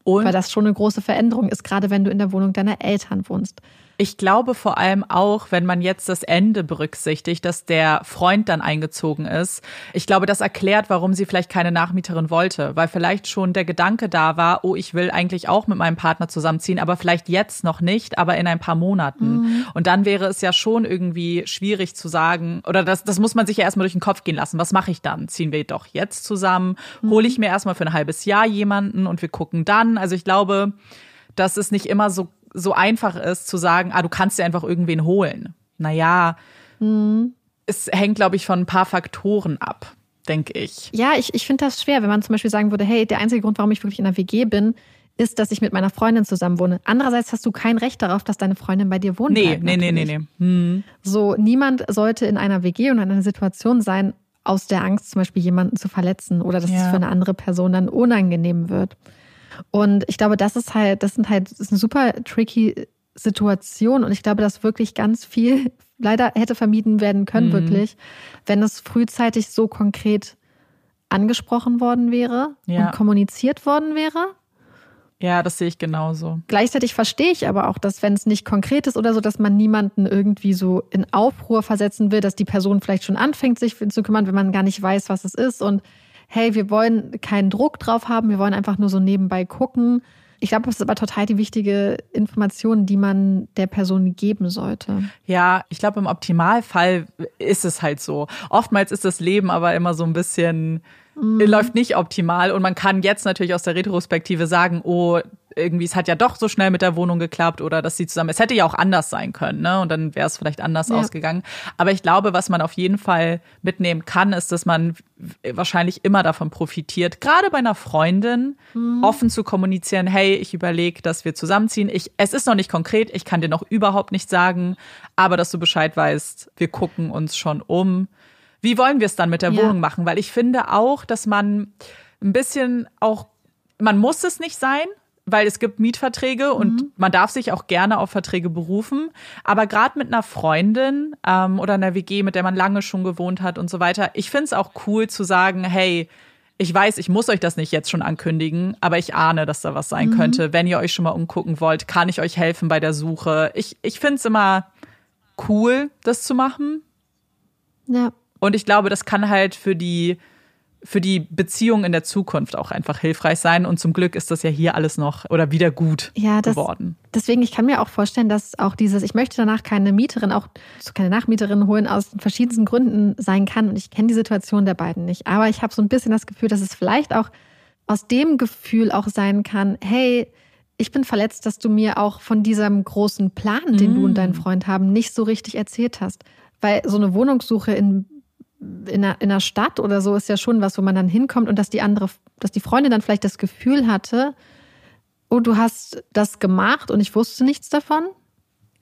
Und? Weil das schon eine große Veränderung ist, gerade wenn du in der Wohnung deiner Eltern wohnst. Ich glaube vor allem auch, wenn man jetzt das Ende berücksichtigt, dass der Freund dann eingezogen ist. Ich glaube, das erklärt, warum sie vielleicht keine Nachmieterin wollte, weil vielleicht schon der Gedanke da war, oh, ich will eigentlich auch mit meinem Partner zusammenziehen, aber vielleicht jetzt noch nicht, aber in ein paar Monaten. Mhm. Und dann wäre es ja schon irgendwie schwierig zu sagen, oder das, das muss man sich ja erstmal durch den Kopf gehen lassen. Was mache ich dann? Ziehen wir doch jetzt zusammen? Mhm. Hole ich mir erstmal für ein halbes Jahr jemanden und wir gucken dann? Also ich glaube, dass es nicht immer so so einfach ist zu sagen, ah, du kannst dir einfach irgendwen holen. Naja, mhm. es hängt, glaube ich, von ein paar Faktoren ab, denke ich. Ja, ich, ich finde das schwer, wenn man zum Beispiel sagen würde, hey, der einzige Grund, warum ich wirklich in der WG bin, ist, dass ich mit meiner Freundin zusammen wohne. Andererseits hast du kein Recht darauf, dass deine Freundin bei dir wohnt. Nee, nee, nee, nee, nee. Hm. So, niemand sollte in einer WG und in einer Situation sein, aus der Angst, zum Beispiel jemanden zu verletzen oder dass ja. es für eine andere Person dann unangenehm wird. Und ich glaube, das ist halt, das sind halt, das ist eine super tricky Situation und ich glaube, dass wirklich ganz viel leider hätte vermieden werden können, mhm. wirklich, wenn es frühzeitig so konkret angesprochen worden wäre ja. und kommuniziert worden wäre. Ja, das sehe ich genauso. Gleichzeitig verstehe ich aber auch, dass wenn es nicht konkret ist oder so, dass man niemanden irgendwie so in Aufruhr versetzen will, dass die Person vielleicht schon anfängt, sich zu kümmern, wenn man gar nicht weiß, was es ist. Und hey, wir wollen keinen Druck drauf haben, wir wollen einfach nur so nebenbei gucken. Ich glaube, das ist aber total die wichtige Information, die man der Person geben sollte. Ja, ich glaube, im Optimalfall ist es halt so. Oftmals ist das Leben aber immer so ein bisschen mhm. läuft nicht optimal. Und man kann jetzt natürlich aus der Retrospektive sagen, oh, irgendwie, es hat ja doch so schnell mit der Wohnung geklappt oder dass sie zusammen, es hätte ja auch anders sein können, ne? Und dann wäre es vielleicht anders ja. ausgegangen. Aber ich glaube, was man auf jeden Fall mitnehmen kann, ist, dass man wahrscheinlich immer davon profitiert, gerade bei einer Freundin, mhm. offen zu kommunizieren, hey, ich überlege, dass wir zusammenziehen. Ich, es ist noch nicht konkret, ich kann dir noch überhaupt nicht sagen, aber dass du Bescheid weißt, wir gucken uns schon um. Wie wollen wir es dann mit der ja. Wohnung machen? Weil ich finde auch, dass man ein bisschen auch, man muss es nicht sein, weil es gibt Mietverträge und mhm. man darf sich auch gerne auf Verträge berufen. Aber gerade mit einer Freundin ähm, oder einer WG, mit der man lange schon gewohnt hat und so weiter, ich finde es auch cool zu sagen, hey, ich weiß, ich muss euch das nicht jetzt schon ankündigen, aber ich ahne, dass da was sein mhm. könnte. Wenn ihr euch schon mal umgucken wollt, kann ich euch helfen bei der Suche. Ich, ich finde es immer cool, das zu machen. Ja. Und ich glaube, das kann halt für die, für die Beziehung in der Zukunft auch einfach hilfreich sein. Und zum Glück ist das ja hier alles noch oder wieder gut ja, das, geworden. Deswegen, ich kann mir auch vorstellen, dass auch dieses, ich möchte danach keine Mieterin, auch keine Nachmieterin holen, aus verschiedensten Gründen sein kann. Und ich kenne die Situation der beiden nicht. Aber ich habe so ein bisschen das Gefühl, dass es vielleicht auch aus dem Gefühl auch sein kann, hey, ich bin verletzt, dass du mir auch von diesem großen Plan, den mm. du und dein Freund haben, nicht so richtig erzählt hast. Weil so eine Wohnungssuche in in einer, in einer Stadt oder so ist ja schon was, wo man dann hinkommt und dass die andere, dass die Freundin dann vielleicht das Gefühl hatte, oh, du hast das gemacht und ich wusste nichts davon.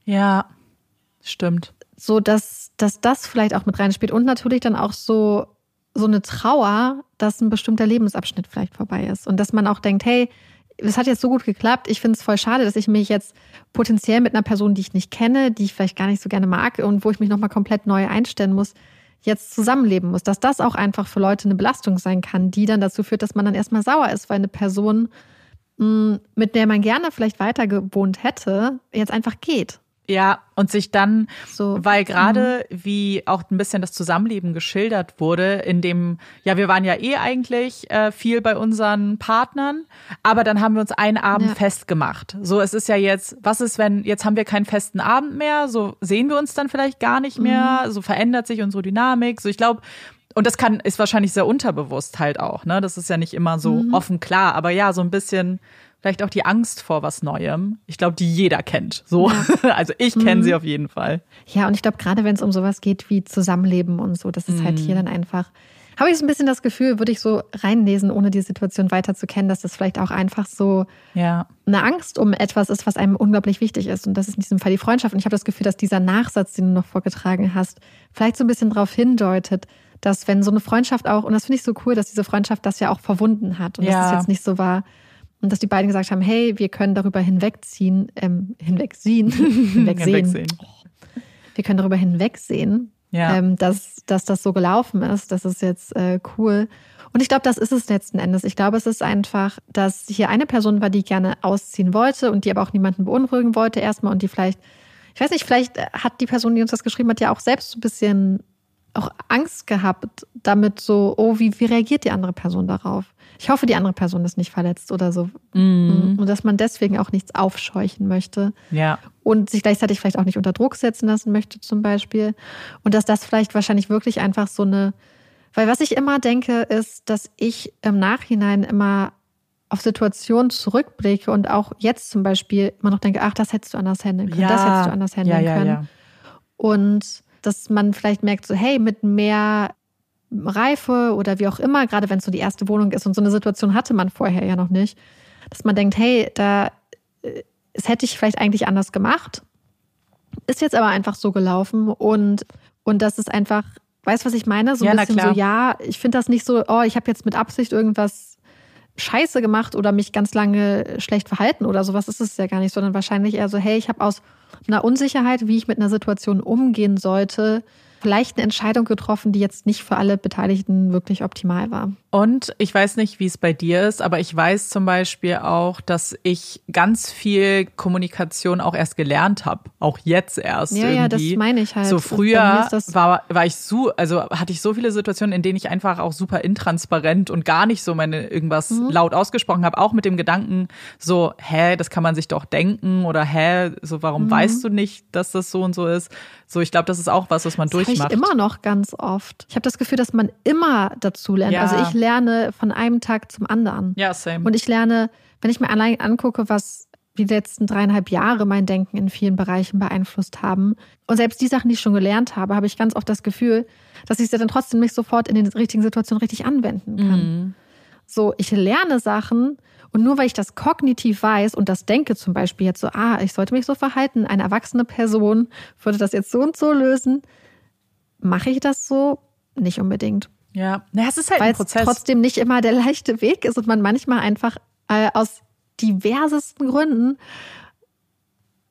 Ja, stimmt. So, dass, dass das vielleicht auch mit reinspielt und natürlich dann auch so, so eine Trauer, dass ein bestimmter Lebensabschnitt vielleicht vorbei ist und dass man auch denkt, hey, es hat jetzt so gut geklappt. Ich finde es voll schade, dass ich mich jetzt potenziell mit einer Person, die ich nicht kenne, die ich vielleicht gar nicht so gerne mag und wo ich mich nochmal komplett neu einstellen muss, jetzt zusammenleben muss, dass das auch einfach für Leute eine Belastung sein kann, die dann dazu führt, dass man dann erstmal sauer ist, weil eine Person, mm, mit der man gerne vielleicht weiter gewohnt hätte, jetzt einfach geht. Ja, und sich dann, so, weil gerade mhm. wie auch ein bisschen das Zusammenleben geschildert wurde, in dem, ja, wir waren ja eh eigentlich äh, viel bei unseren Partnern, aber dann haben wir uns einen Abend ja. festgemacht. So, es ist ja jetzt, was ist, wenn, jetzt haben wir keinen festen Abend mehr, so sehen wir uns dann vielleicht gar nicht mehr, mhm. so verändert sich unsere Dynamik. So, ich glaube, und das kann, ist wahrscheinlich sehr unterbewusst halt auch, ne? Das ist ja nicht immer so mhm. offen klar, aber ja, so ein bisschen vielleicht auch die Angst vor was Neuem. Ich glaube, die jeder kennt. So, ja. also ich kenne mhm. sie auf jeden Fall. Ja, und ich glaube, gerade wenn es um sowas geht wie Zusammenleben und so, das ist mhm. halt hier dann einfach. Habe ich so ein bisschen das Gefühl, würde ich so reinlesen, ohne die Situation weiter zu kennen, dass das vielleicht auch einfach so ja. eine Angst um etwas ist, was einem unglaublich wichtig ist. Und das ist in diesem Fall die Freundschaft. Und ich habe das Gefühl, dass dieser Nachsatz, den du noch vorgetragen hast, vielleicht so ein bisschen darauf hindeutet, dass wenn so eine Freundschaft auch, und das finde ich so cool, dass diese Freundschaft das ja auch verwunden hat und ja. dass es jetzt nicht so war, und dass die beiden gesagt haben, hey, wir können darüber hinwegziehen, ähm, hinwegsehen, hinwegsehen. Wir können darüber hinwegsehen, ja. ähm, dass, dass das so gelaufen ist. Das ist jetzt äh, cool. Und ich glaube, das ist es letzten Endes. Ich glaube, es ist einfach, dass hier eine Person war, die gerne ausziehen wollte und die aber auch niemanden beunruhigen wollte erstmal und die vielleicht, ich weiß nicht, vielleicht hat die Person, die uns das geschrieben hat, ja auch selbst so ein bisschen auch Angst gehabt, damit so, oh, wie, wie reagiert die andere Person darauf? Ich hoffe, die andere Person ist nicht verletzt oder so. Mm. Und dass man deswegen auch nichts aufscheuchen möchte. Ja. Und sich gleichzeitig vielleicht auch nicht unter Druck setzen lassen möchte, zum Beispiel. Und dass das vielleicht wahrscheinlich wirklich einfach so eine, weil was ich immer denke, ist, dass ich im Nachhinein immer auf Situationen zurückblicke und auch jetzt zum Beispiel immer noch denke, ach, das hättest du anders handeln können, ja. das hättest du anders handeln ja, ja, können. Und dass man vielleicht merkt, so, hey, mit mehr Reife oder wie auch immer, gerade wenn es so die erste Wohnung ist. Und so eine Situation hatte man vorher ja noch nicht, dass man denkt, hey, da, das äh, hätte ich vielleicht eigentlich anders gemacht, ist jetzt aber einfach so gelaufen und, und das ist einfach Weißt du, was ich meine? So ein Ja, bisschen so, ja, ich finde das nicht so, oh, ich habe jetzt mit Absicht irgendwas Scheiße gemacht oder mich ganz lange schlecht verhalten oder sowas ist es ja gar nicht, sondern wahrscheinlich eher so, hey, ich habe aus einer Unsicherheit, wie ich mit einer Situation umgehen sollte, vielleicht eine Entscheidung getroffen, die jetzt nicht für alle Beteiligten wirklich optimal war. Und ich weiß nicht, wie es bei dir ist, aber ich weiß zum Beispiel auch, dass ich ganz viel Kommunikation auch erst gelernt habe. Auch jetzt erst. Ja, ja, das irgendwie. meine ich halt. So früher war, war ich so, also hatte ich so viele Situationen, in denen ich einfach auch super intransparent und gar nicht so meine irgendwas Mhm. laut ausgesprochen habe, auch mit dem Gedanken, so, hä, das kann man sich doch denken oder hä, so, warum Mhm. weißt du nicht, dass das so und so ist? So, ich glaube, das ist auch was, was man Das durchmacht. ich immer noch ganz oft. Ich habe das Gefühl, dass man immer dazu lernt. Ja. Also ich lerne von einem Tag zum anderen. ja, same. Und ich lerne, wenn ich mir allein angucke, was die letzten dreieinhalb Jahre mein Denken in vielen Bereichen beeinflusst haben. Und selbst die Sachen, die ich schon gelernt habe, habe ich ganz oft das Gefühl, dass ich sie dann trotzdem nicht sofort in den richtigen Situationen richtig anwenden kann. Mhm. So, ich lerne Sachen und nur weil ich das kognitiv weiß und das denke zum Beispiel jetzt so, ah, ich sollte mich so verhalten, eine erwachsene Person würde das jetzt so und so lösen, mache ich das so? Nicht unbedingt ja, na, es ist halt weil ein es Prozess. trotzdem nicht immer der leichte Weg ist und man manchmal einfach äh, aus diversesten Gründen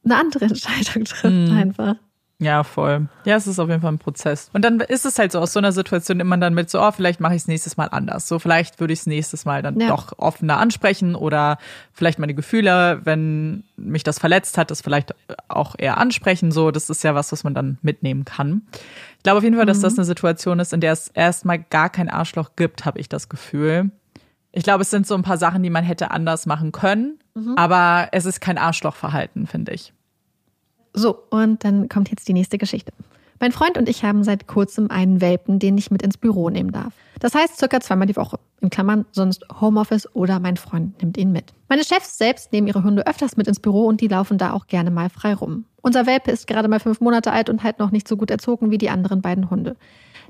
eine andere Entscheidung trifft Mhm. einfach. Ja, voll. Ja, es ist auf jeden Fall ein Prozess. Und dann ist es halt so, aus so einer Situation nimmt man dann mit so, oh, vielleicht mache ich es nächstes Mal anders. So, vielleicht würde ich es nächstes Mal dann Ja. doch offener ansprechen oder vielleicht meine Gefühle, wenn mich das verletzt hat, das vielleicht auch eher ansprechen. So, das ist ja was, was man dann mitnehmen kann. Ich glaube auf jeden Fall, dass das eine Situation ist, in der es erstmal gar kein Arschloch gibt, habe ich das Gefühl. Ich glaube, es sind so ein paar Sachen, die man hätte anders machen können, aber es ist kein Arschlochverhalten, finde ich. So, und dann kommt jetzt die nächste Geschichte. Mein Freund und ich haben seit kurzem einen Welpen, den ich mit ins Büro nehmen darf. Das heißt circa zweimal die Woche. In Klammern sonst Homeoffice oder mein Freund nimmt ihn mit. Meine Chefs selbst nehmen ihre Hunde öfters mit ins Büro und die laufen da auch gerne mal frei rum. Unser Welpe ist gerade mal fünf Monate alt und halt noch nicht so gut erzogen wie die anderen beiden Hunde.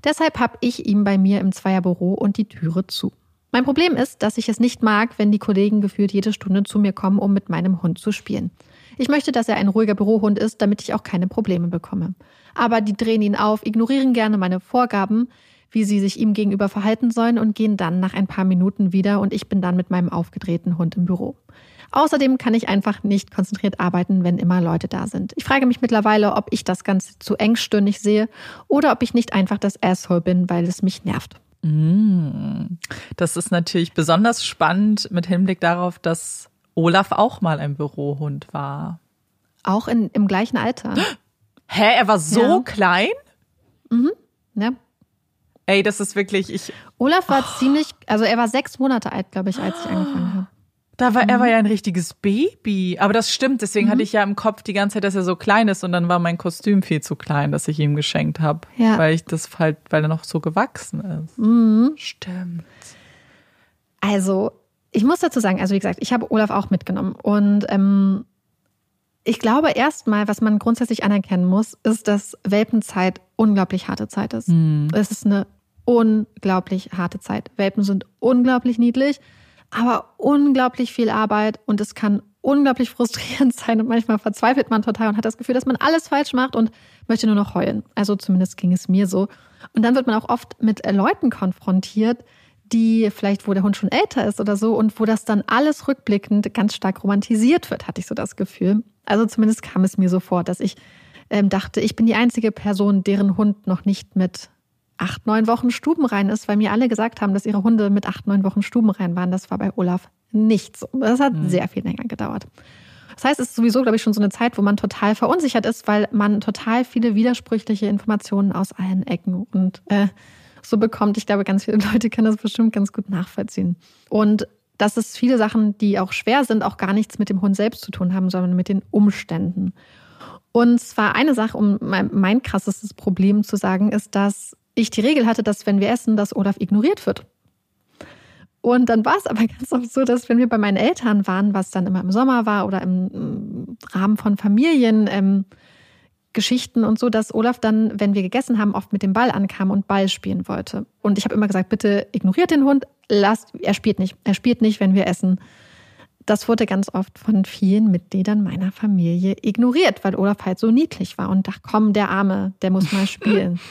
Deshalb habe ich ihm bei mir im Zweierbüro und die Türe zu. Mein Problem ist, dass ich es nicht mag, wenn die Kollegen gefühlt jede Stunde zu mir kommen, um mit meinem Hund zu spielen. Ich möchte, dass er ein ruhiger Bürohund ist, damit ich auch keine Probleme bekomme. Aber die drehen ihn auf, ignorieren gerne meine Vorgaben, wie sie sich ihm gegenüber verhalten sollen und gehen dann nach ein paar Minuten wieder und ich bin dann mit meinem aufgedrehten Hund im Büro. Außerdem kann ich einfach nicht konzentriert arbeiten, wenn immer Leute da sind. Ich frage mich mittlerweile, ob ich das Ganze zu engstirnig sehe oder ob ich nicht einfach das Asshole bin, weil es mich nervt. Das ist natürlich besonders spannend mit Hinblick darauf, dass Olaf auch mal ein Bürohund war. Auch in, im gleichen Alter. Hä, er war so Ja. klein? Ne? Ey, das ist wirklich, ich, Olaf war ziemlich, also er war sechs Monate alt, glaube ich, als ich angefangen habe. da war, er war ja ein richtiges Baby. Aber das stimmt, deswegen hatte ich ja im Kopf die ganze Zeit, dass er so klein ist und dann war mein Kostüm viel zu klein, das ich ihm geschenkt habe. Ja. Weil ich das halt, weil er noch so gewachsen ist. Stimmt. Also, ich muss dazu sagen, also wie gesagt, ich habe Olaf auch mitgenommen. Und ähm, ich glaube erstmal, was man grundsätzlich anerkennen muss, ist, dass Welpenzeit unglaublich harte Zeit ist. Es ist eine unglaublich harte Zeit. Welpen sind unglaublich niedlich, aber unglaublich viel Arbeit und es kann unglaublich frustrierend sein und manchmal verzweifelt man total und hat das Gefühl, dass man alles falsch macht und möchte nur noch heulen. Also zumindest ging es mir so. Und dann wird man auch oft mit äh, Leuten konfrontiert, die vielleicht, wo der Hund schon älter ist oder so und wo das dann alles rückblickend ganz stark romantisiert wird, hatte ich so das Gefühl. Also zumindest kam es mir so vor, dass ich ähm, dachte, ich bin die einzige Person, deren Hund noch nicht mit acht, neun Wochen stubenrein ist, weil mir alle gesagt haben, dass ihre Hunde mit acht, neun Wochen stubenrein waren. Das war bei Olaf nicht so. Das hat sehr viel länger gedauert. Das heißt, es ist sowieso, glaube ich, schon so eine Zeit, wo man total verunsichert ist, weil man total viele widersprüchliche Informationen aus allen Ecken und äh, so bekommt. Ich glaube, ganz viele Leute können das bestimmt ganz gut nachvollziehen. Und dass es viele Sachen, die auch schwer sind, auch gar nichts mit dem Hund selbst zu tun haben, sondern mit den Umständen. Und zwar eine Sache, um mein, krassestes Problem zu sagen, ist, dass ich die Regel hatte, dass wenn wir essen, dass Olaf ignoriert wird. Und dann war es aber ganz oft so, dass wenn wir bei meinen Eltern waren, was dann immer im Sommer war oder im, im Rahmen von Familien, ähm, Geschichten und so, dass Olaf dann, wenn wir gegessen haben, oft mit dem Ball ankam und Ball spielen wollte. Und ich habe immer gesagt, bitte ignoriert den Hund, lasst, er spielt nicht, er spielt nicht, wenn wir essen. Das wurde ganz oft von vielen Mitgliedern meiner Familie ignoriert, weil Olaf halt so niedlich war und dachte, komm, der Arme, der muss mal spielen.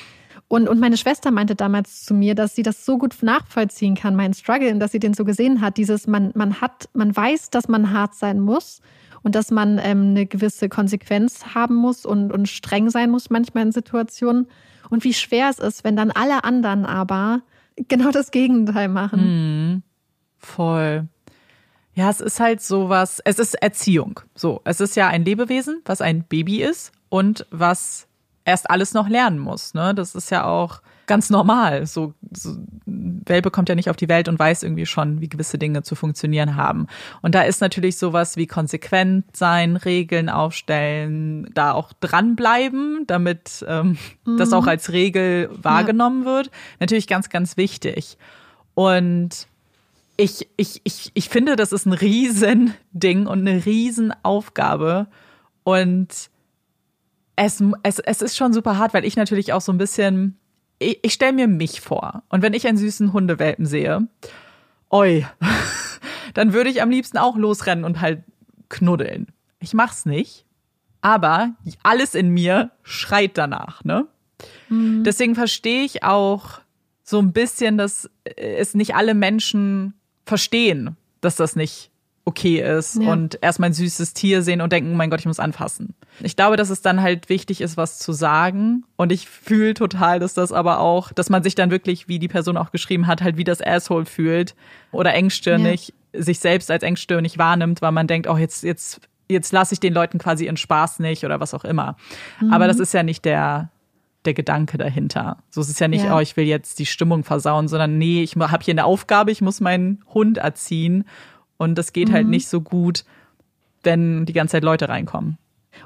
Und, und meine Schwester meinte damals zu mir, dass sie das so gut nachvollziehen kann, meinen Struggle, dass sie den so gesehen hat. Dieses, man, man hat, man weiß, dass man hart sein muss und dass man ähm, eine gewisse Konsequenz haben muss und, und streng sein muss manchmal in Situationen. Und wie schwer es ist, wenn dann alle anderen aber genau das Gegenteil machen. Mhm. Voll. Ja, es ist halt sowas, es ist Erziehung. So, es ist ja ein Lebewesen, was ein Baby ist und was erst alles noch lernen muss. Ne? Das ist ja auch ganz normal. So, so Welpe kommt ja nicht auf die Welt und weiß irgendwie schon, wie gewisse Dinge zu funktionieren haben. Und da ist natürlich sowas wie konsequent sein, Regeln aufstellen, da auch dranbleiben, damit ähm, mhm. das auch als Regel wahrgenommen ja. wird. Natürlich ganz, ganz wichtig. Und ich, ich, ich, ich finde, das ist ein Riesending und eine Riesenaufgabe. Und es, es, es ist schon super hart, weil ich natürlich auch so ein bisschen, ich, ich stelle mir mich vor. Und wenn ich einen süßen Hundewelpen sehe, oi, dann würde ich am liebsten auch losrennen und halt knuddeln. Ich mach's nicht, aber alles in mir schreit danach, ne? Mhm. Deswegen verstehe ich auch so ein bisschen, dass es nicht alle Menschen verstehen, dass das nicht okay ist ja. und erstmal ein süßes Tier sehen und denken, mein Gott, ich muss anfassen. Ich glaube, dass es dann halt wichtig ist, was zu sagen. Und ich fühle total, dass das aber auch, dass man sich dann wirklich, wie die Person auch geschrieben hat, halt wie das Asshole fühlt oder engstirnig, ja. sich selbst als engstirnig wahrnimmt, weil man denkt, oh, jetzt, jetzt, jetzt lasse ich den Leuten quasi ihren Spaß nicht oder was auch immer. Mhm. Aber das ist ja nicht der, der Gedanke dahinter. So ist es ja nicht, ja. oh, ich will jetzt die Stimmung versauen, sondern nee, ich habe hier eine Aufgabe, ich muss meinen Hund erziehen und das geht halt mhm. halt nicht so gut, wenn die ganze Zeit Leute reinkommen.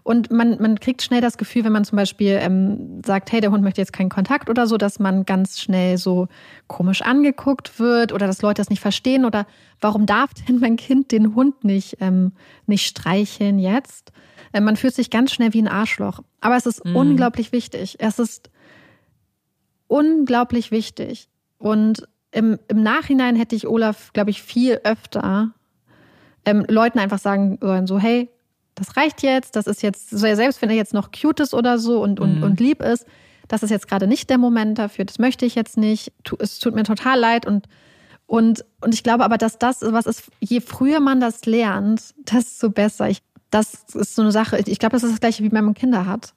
Und man, man kriegt schnell das Gefühl, wenn man zum Beispiel ähm, sagt, hey, der Hund möchte jetzt keinen Kontakt oder so, dass man ganz schnell so komisch angeguckt wird oder dass Leute das nicht verstehen oder warum darf denn mein Kind den Hund nicht, ähm, nicht streicheln jetzt? Äh, man fühlt sich ganz schnell wie ein Arschloch. Aber es ist mhm. unglaublich wichtig. Es ist unglaublich wichtig. Und im, im Nachhinein hätte ich Olaf, glaube ich, viel öfter ähm, Leuten einfach sagen sollen, so, hey, das reicht jetzt, das ist jetzt, selbst wenn er jetzt noch cute ist oder so und, und, mhm. und lieb ist, das ist jetzt gerade nicht der Moment dafür, das möchte ich jetzt nicht, es tut mir total leid und und, und ich glaube aber, dass das was ist, je früher man das lernt, desto besser. Ich das ist so eine Sache. Ich glaube, das ist das Gleiche, wie wenn man Kinder hat.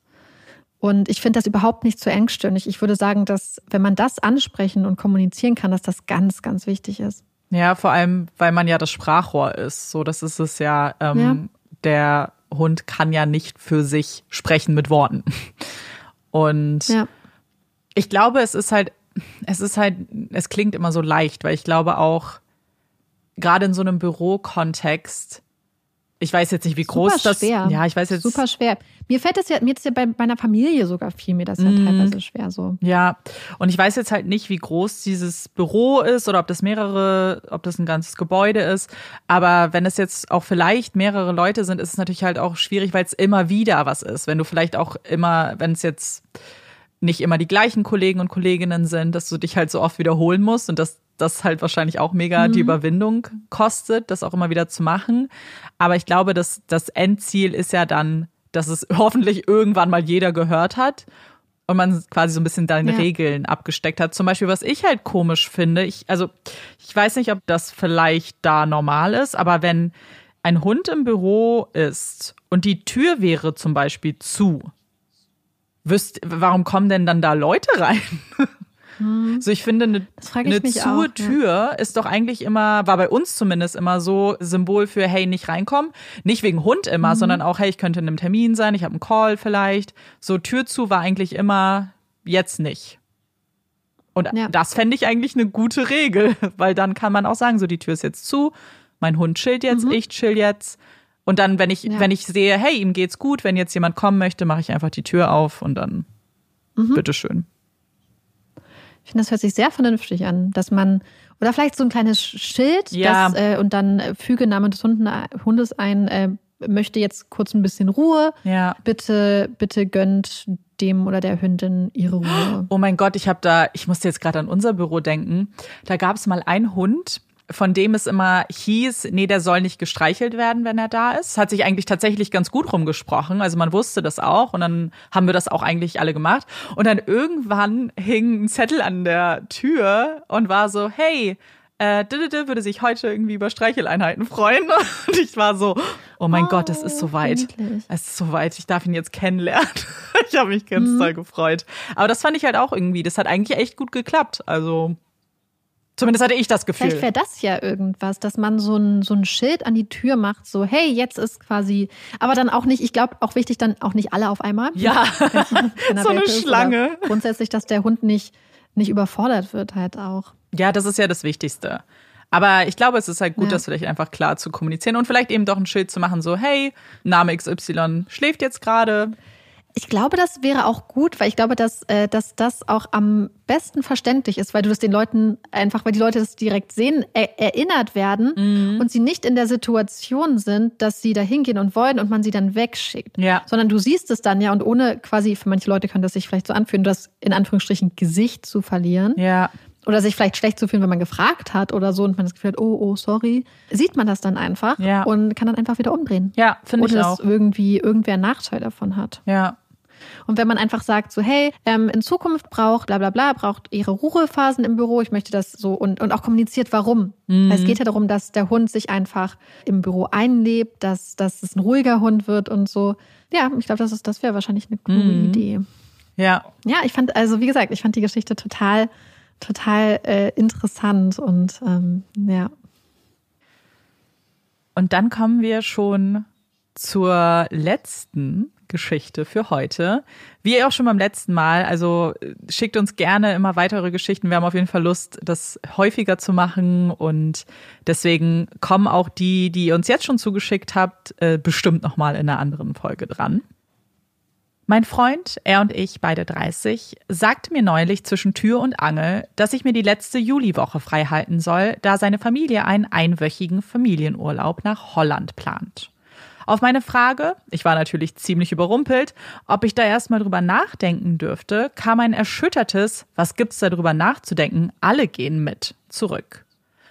Und ich finde das überhaupt nicht zu engstirnig. Ich würde sagen, dass wenn man das ansprechen und kommunizieren kann, dass das ganz, ganz wichtig ist. Ja, vor allem, weil man ja das Sprachrohr ist. So, das ist es ja. Ähm, ja. Der Hund kann ja nicht für sich sprechen mit Worten. Und ja. ich glaube, es ist halt, es ist halt, es klingt immer so leicht, weil ich glaube auch, gerade in so einem Bürokontext ich weiß jetzt nicht, wie groß Super das schwer. Ja, ich weiß jetzt. Super schwer. Mir fällt es ja, mir ist ja bei meiner Familie sogar viel mir das ja mm. teilweise schwer so. Ja, und ich weiß jetzt halt nicht, wie groß dieses Büro ist oder ob das mehrere, ob das ein ganzes Gebäude ist. Aber wenn es jetzt auch vielleicht mehrere Leute sind, ist es natürlich halt auch schwierig, weil es immer wieder was ist. Wenn du vielleicht auch immer, wenn es jetzt nicht immer die gleichen Kollegen und Kolleginnen sind, dass du dich halt so oft wiederholen musst und dass das halt wahrscheinlich auch mega mhm. die Überwindung kostet, das auch immer wieder zu machen. Aber ich glaube, dass das Endziel ist ja dann, dass es hoffentlich irgendwann mal jeder gehört hat und man quasi so ein bisschen deine ja. Regeln abgesteckt hat. Zum Beispiel, was ich halt komisch finde, ich, also ich weiß nicht, ob das vielleicht da normal ist, aber wenn ein Hund im Büro ist und die Tür wäre zum Beispiel zu, wüsst, warum kommen denn dann da Leute rein? Hm. So, ich finde, eine, eine zu Tür ja. ist doch eigentlich immer, war bei uns zumindest immer so Symbol für, hey, nicht reinkommen. Nicht wegen Hund immer, mhm. sondern auch, hey, ich könnte in einem Termin sein, ich habe einen Call vielleicht. So, Tür zu war eigentlich immer jetzt nicht. Und ja. das fände ich eigentlich eine gute Regel, weil dann kann man auch sagen, so, die Tür ist jetzt zu, mein Hund chillt jetzt, mhm. ich chill jetzt. Und dann, wenn ich, ja. wenn ich sehe, hey, ihm geht's gut, wenn jetzt jemand kommen möchte, mache ich einfach die Tür auf und dann mhm. bitteschön. Ich finde, das hört sich sehr vernünftig an, dass man, oder vielleicht so ein kleines Schild ja. das, äh, und dann äh, füge Name des Hundes ein, äh, möchte jetzt kurz ein bisschen Ruhe. Ja. Bitte, bitte gönnt dem oder der Hündin ihre Ruhe. Oh mein Gott, ich habe da, ich musste jetzt gerade an unser Büro denken. Da gab es mal einen Hund, von dem es immer hieß, nee, der soll nicht gestreichelt werden, wenn er da ist. Hat sich eigentlich tatsächlich ganz gut rumgesprochen. Also man wusste das auch und dann haben wir das auch eigentlich alle gemacht. Und dann irgendwann hing ein Zettel an der Tür und war so, hey, äh, würde sich heute irgendwie über Streicheleinheiten freuen. Und ich war so, oh mein oh, Gott, es ist soweit. Niedlich. Es ist soweit, ich darf ihn jetzt kennenlernen. ich habe mich ganz mhm. toll gefreut. Aber das fand ich halt auch irgendwie, das hat eigentlich echt gut geklappt. Also Zumindest hatte ich das Gefühl. Vielleicht wäre das ja irgendwas, dass man so ein, so ein Schild an die Tür macht, so, hey, jetzt ist quasi, aber dann auch nicht, ich glaube auch wichtig, dann auch nicht alle auf einmal. Ja, so eine Schlange. Grundsätzlich, dass der Hund nicht, nicht überfordert wird halt auch. Ja, das ist ja das Wichtigste. Aber ich glaube, es ist halt gut, ja. das vielleicht einfach klar zu kommunizieren und vielleicht eben doch ein Schild zu machen, so, hey, Name XY schläft jetzt gerade. Ich glaube, das wäre auch gut, weil ich glaube, dass, äh, dass das auch am besten verständlich ist, weil du das den Leuten einfach, weil die Leute das direkt sehen, er erinnert werden mhm. und sie nicht in der Situation sind, dass sie da hingehen und wollen und man sie dann wegschickt. Ja. Sondern du siehst es dann ja und ohne quasi, für manche Leute kann das sich vielleicht so anfühlen, das in Anführungsstrichen Gesicht zu verlieren. Ja. Oder sich vielleicht schlecht zu fühlen, wenn man gefragt hat oder so und man das Gefühl hat, oh, oh, sorry, sieht man das dann einfach ja. und kann dann einfach wieder umdrehen. Ja, finde ich auch. Oder dass irgendwie irgendwer einen Nachteil davon hat. Ja, und wenn man einfach sagt, so, hey, ähm, in Zukunft braucht bla bla bla, braucht ihre Ruhephasen im Büro, ich möchte das so und, und auch kommuniziert, warum. Mhm. Es geht ja darum, dass der Hund sich einfach im Büro einlebt, dass, dass es ein ruhiger Hund wird und so. Ja, ich glaube, das, das wäre wahrscheinlich eine coole mhm. Idee. Ja. Ja, ich fand, also wie gesagt, ich fand die Geschichte total, total äh, interessant und ähm, ja. Und dann kommen wir schon zur letzten Geschichte für heute. Wie auch schon beim letzten Mal, also schickt uns gerne immer weitere Geschichten. Wir haben auf jeden Fall Lust, das häufiger zu machen und deswegen kommen auch die, die ihr uns jetzt schon zugeschickt habt, äh, bestimmt nochmal in einer anderen Folge dran. Mein Freund, er und ich, beide 30, sagte mir neulich zwischen Tür und Angel, dass ich mir die letzte Juliwoche frei halten soll, da seine Familie einen einwöchigen Familienurlaub nach Holland plant. Auf meine Frage, ich war natürlich ziemlich überrumpelt, ob ich da erstmal drüber nachdenken dürfte, kam ein erschüttertes, was gibt's da drüber nachzudenken, alle gehen mit, zurück.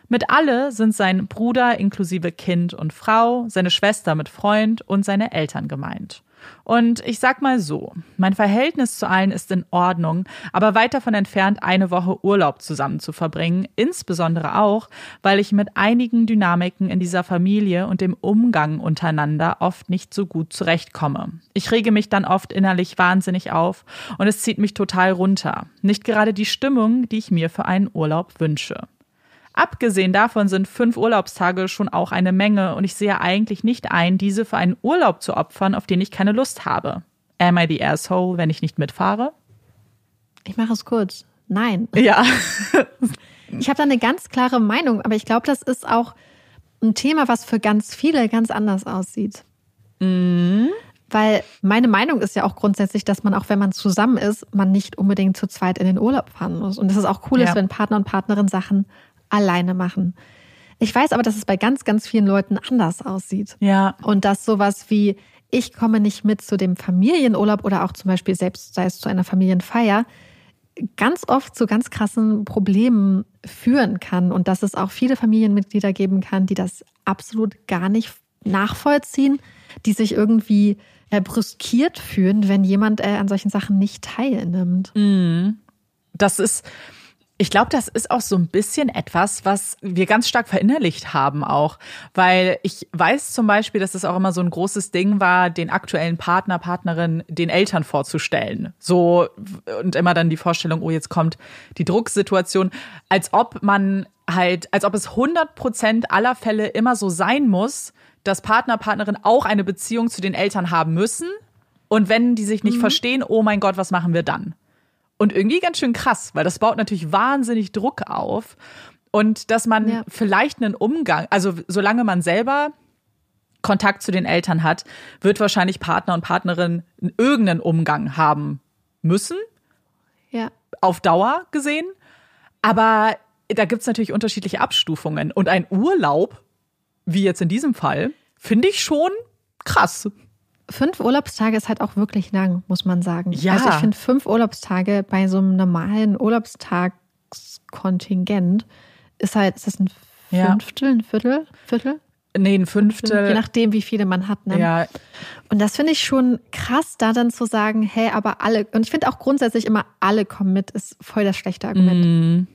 Mit alle sind sein Bruder inklusive Kind und Frau, seine Schwester mit Freund und seine Eltern gemeint. Und ich sag mal so, mein Verhältnis zu allen ist in Ordnung, aber weit davon entfernt, eine Woche Urlaub zusammen zu verbringen, insbesondere auch, weil ich mit einigen Dynamiken in dieser Familie und dem Umgang untereinander oft nicht so gut zurechtkomme. Ich rege mich dann oft innerlich wahnsinnig auf und es zieht mich total runter. Nicht gerade die Stimmung, die ich mir für einen Urlaub wünsche. Abgesehen davon sind fünf Urlaubstage schon auch eine Menge und ich sehe eigentlich nicht ein, diese für einen Urlaub zu opfern, auf den ich keine Lust habe. Am I the asshole, wenn ich nicht mitfahre? Ich mache es kurz. Nein. Ja. ich habe da eine ganz klare Meinung, aber ich glaube, das ist auch ein Thema, was für ganz viele ganz anders aussieht. Mhm. Weil meine Meinung ist ja auch grundsätzlich, dass man auch, wenn man zusammen ist, man nicht unbedingt zu zweit in den Urlaub fahren muss. Und dass es auch cool ja. ist, wenn Partner und Partnerin Sachen alleine machen. Ich weiß aber, dass es bei ganz, ganz vielen Leuten anders aussieht. Ja. Und dass sowas wie, ich komme nicht mit zu dem Familienurlaub oder auch zum Beispiel selbst, sei es zu einer Familienfeier, ganz oft zu ganz krassen Problemen führen kann und dass es auch viele Familienmitglieder geben kann, die das absolut gar nicht nachvollziehen, die sich irgendwie äh, brüskiert fühlen, wenn jemand äh, an solchen Sachen nicht teilnimmt. Mhm. Das ist, ich glaube, das ist auch so ein bisschen etwas, was wir ganz stark verinnerlicht haben auch, weil ich weiß zum Beispiel, dass es auch immer so ein großes Ding war, den aktuellen Partner, Partnerin den Eltern vorzustellen. So und immer dann die Vorstellung, oh, jetzt kommt die Drucksituation, als ob man halt, als ob es 100 Prozent aller Fälle immer so sein muss, dass Partner, Partnerin auch eine Beziehung zu den Eltern haben müssen. Und wenn die sich nicht mhm. verstehen, oh mein Gott, was machen wir dann? Und irgendwie ganz schön krass, weil das baut natürlich wahnsinnig Druck auf. Und dass man ja. vielleicht einen Umgang, also solange man selber Kontakt zu den Eltern hat, wird wahrscheinlich Partner und Partnerin irgendeinen Umgang haben müssen. Ja. Auf Dauer gesehen. Aber da gibt es natürlich unterschiedliche Abstufungen. Und ein Urlaub, wie jetzt in diesem Fall, finde ich schon krass fünf Urlaubstage ist halt auch wirklich lang, muss man sagen. Ja. Also ich finde fünf Urlaubstage bei so einem normalen Urlaubstagskontingent ist halt, ist das ein Ja. Fünftel, ein Viertel, Viertel? Nee, ein Fünftel. Je nachdem, wie viele man hat. Ne? ja, Und das finde ich schon krass, da dann zu sagen, hey, aber alle, und ich finde auch grundsätzlich immer, alle kommen mit, ist voll das schlechte Argument. mm,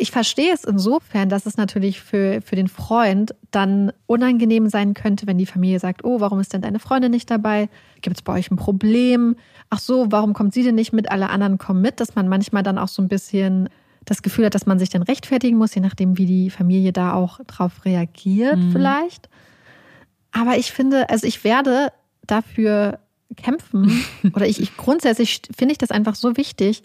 Ich verstehe es insofern, dass es natürlich für, für den Freund dann unangenehm sein könnte, wenn die Familie sagt, oh, warum ist denn deine Freundin nicht dabei? Gibt es bei euch ein Problem? Ach so, warum kommt sie denn nicht mit? Alle anderen kommen mit, dass man manchmal dann auch so ein bisschen das Gefühl hat, dass man sich dann rechtfertigen muss, je nachdem, wie die Familie da auch drauf reagiert, vielleicht. Aber ich finde, also ich werde dafür kämpfen oder ich, ich grundsätzlich finde ich das einfach so wichtig,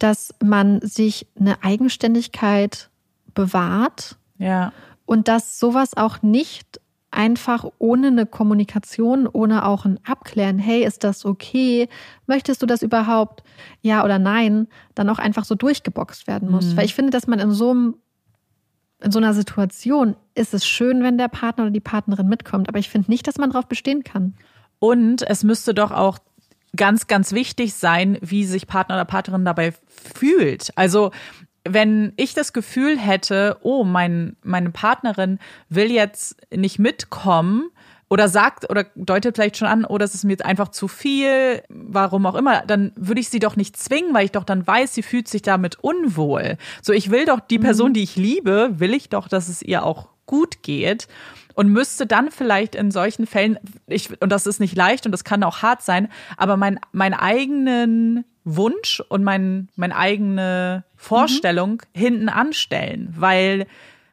dass man sich eine Eigenständigkeit bewahrt ja. und dass sowas auch nicht einfach ohne eine Kommunikation, ohne auch ein Abklären, hey, ist das okay? Möchtest du das überhaupt? Ja oder nein, dann auch einfach so durchgeboxt werden muss. Mhm. Weil ich finde, dass man in so einem in so einer Situation ist es schön, wenn der Partner oder die Partnerin mitkommt, aber ich finde nicht, dass man darauf bestehen kann. Und es müsste doch auch ganz, ganz wichtig sein, wie sich Partner oder Partnerin dabei fühlt. Also wenn ich das Gefühl hätte, oh, mein, meine Partnerin will jetzt nicht mitkommen oder sagt oder deutet vielleicht schon an, oh, das ist mir jetzt einfach zu viel, warum auch immer, dann würde ich sie doch nicht zwingen, weil ich doch dann weiß, sie fühlt sich damit unwohl. So, ich will doch die Person, die ich liebe, will ich doch, dass es ihr auch gut geht und müsste dann vielleicht in solchen Fällen, ich, und das ist nicht leicht und das kann auch hart sein, aber mein, meinen eigenen Wunsch und mein, meine eigene Vorstellung hinten anstellen, weil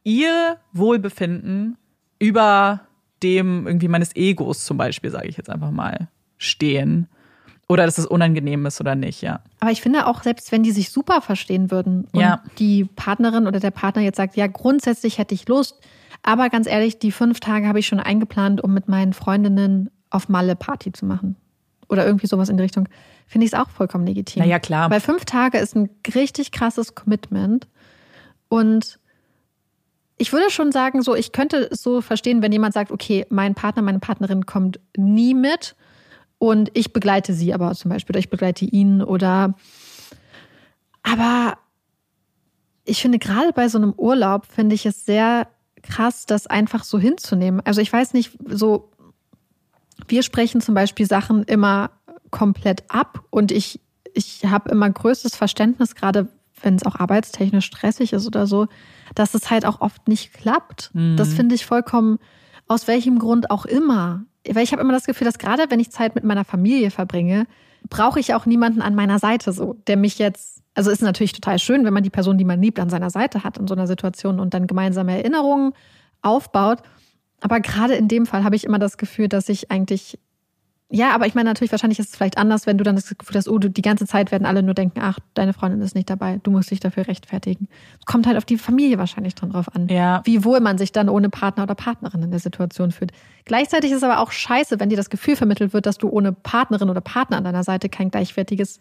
ihr Wohlbefinden über dem irgendwie meines Egos zum Beispiel, sage ich jetzt einfach mal, stehen. Oder dass es unangenehm ist oder nicht, ja. Aber ich finde auch, selbst wenn die sich super verstehen würden und Ja. die Partnerin oder der Partner jetzt sagt, ja, grundsätzlich hätte ich Lust, aber ganz ehrlich, die fünf Tage habe ich schon eingeplant, um mit meinen Freundinnen auf Malle Party zu machen. Oder irgendwie sowas in die Richtung. Finde ich es auch vollkommen legitim. Na ja, klar. Weil fünf Tage ist ein richtig krasses Commitment. Und ich würde schon sagen, so, ich könnte es so verstehen, wenn jemand sagt, okay, mein Partner, meine Partnerin kommt nie mit und ich begleite sie aber zum Beispiel oder ich begleite ihn oder aber ich finde gerade bei so einem Urlaub finde ich es sehr krass, das einfach so hinzunehmen. Also ich weiß nicht, so wir sprechen zum Beispiel Sachen immer komplett ab und ich, ich habe immer größtes Verständnis, gerade wenn es auch arbeitstechnisch stressig ist oder so, dass es halt auch oft nicht klappt. Das finde ich vollkommen, aus welchem Grund auch immer. Weil ich habe immer das Gefühl, dass gerade wenn ich Zeit mit meiner Familie verbringe, brauche ich auch niemanden an meiner Seite so, der mich jetzt, also ist natürlich total schön, wenn man die Person, die man liebt, an seiner Seite hat in so einer Situation und dann gemeinsame Erinnerungen aufbaut. Aber gerade in dem Fall habe ich immer das Gefühl, dass ich eigentlich, ja, aber ich meine natürlich, wahrscheinlich ist es vielleicht anders, wenn du dann das Gefühl hast, oh, du, die ganze Zeit werden alle nur denken, ach, deine Freundin ist nicht dabei, du musst dich dafür rechtfertigen. Es kommt halt auf die Familie wahrscheinlich dran drauf an, Ja. wie wohl man sich dann ohne Partner oder Partnerin in der Situation fühlt. Gleichzeitig ist es aber auch scheiße, wenn dir das Gefühl vermittelt wird, dass du ohne Partnerin oder Partner an deiner Seite kein gleichwertiges